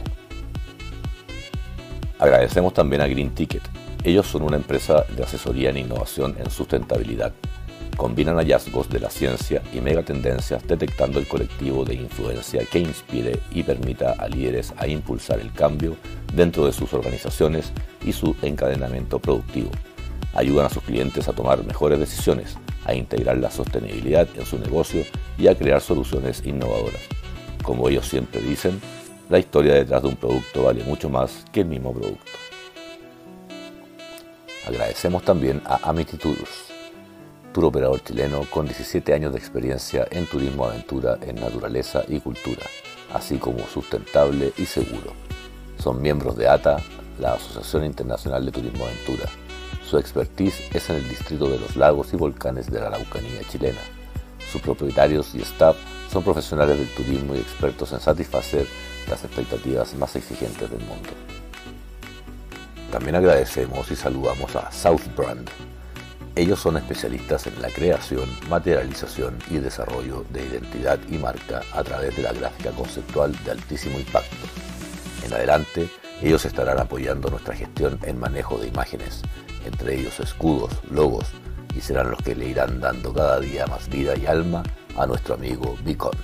Agradecemos también a Green Ticket. Ellos son una empresa de asesoría en innovación en sustentabilidad combinan hallazgos de la ciencia y megatendencias detectando el colectivo de influencia que inspire y permita a líderes a impulsar el cambio dentro de sus organizaciones y su encadenamiento productivo. Ayudan a sus clientes a tomar mejores decisiones, a integrar la sostenibilidad en su negocio y a crear soluciones innovadoras. Como ellos siempre dicen, la historia detrás de un producto vale mucho más que el mismo producto. Agradecemos también a Amity Tours tour operador chileno con 17 años de experiencia en turismo aventura en naturaleza y cultura, así como sustentable y seguro. Son miembros de ATA, la Asociación Internacional de Turismo Aventura. Su expertise es en el distrito de los lagos y volcanes de la Araucanía chilena. Sus propietarios y staff son profesionales del turismo y expertos en satisfacer las expectativas más exigentes del mundo. También agradecemos y saludamos a Southbrand, ellos son especialistas en la creación, materialización y desarrollo de identidad y marca a través de la gráfica conceptual de altísimo impacto. En adelante, ellos estarán apoyando nuestra gestión en manejo de imágenes, entre ellos escudos, logos, y serán los que le irán dando cada día más vida y alma a nuestro amigo Beacon.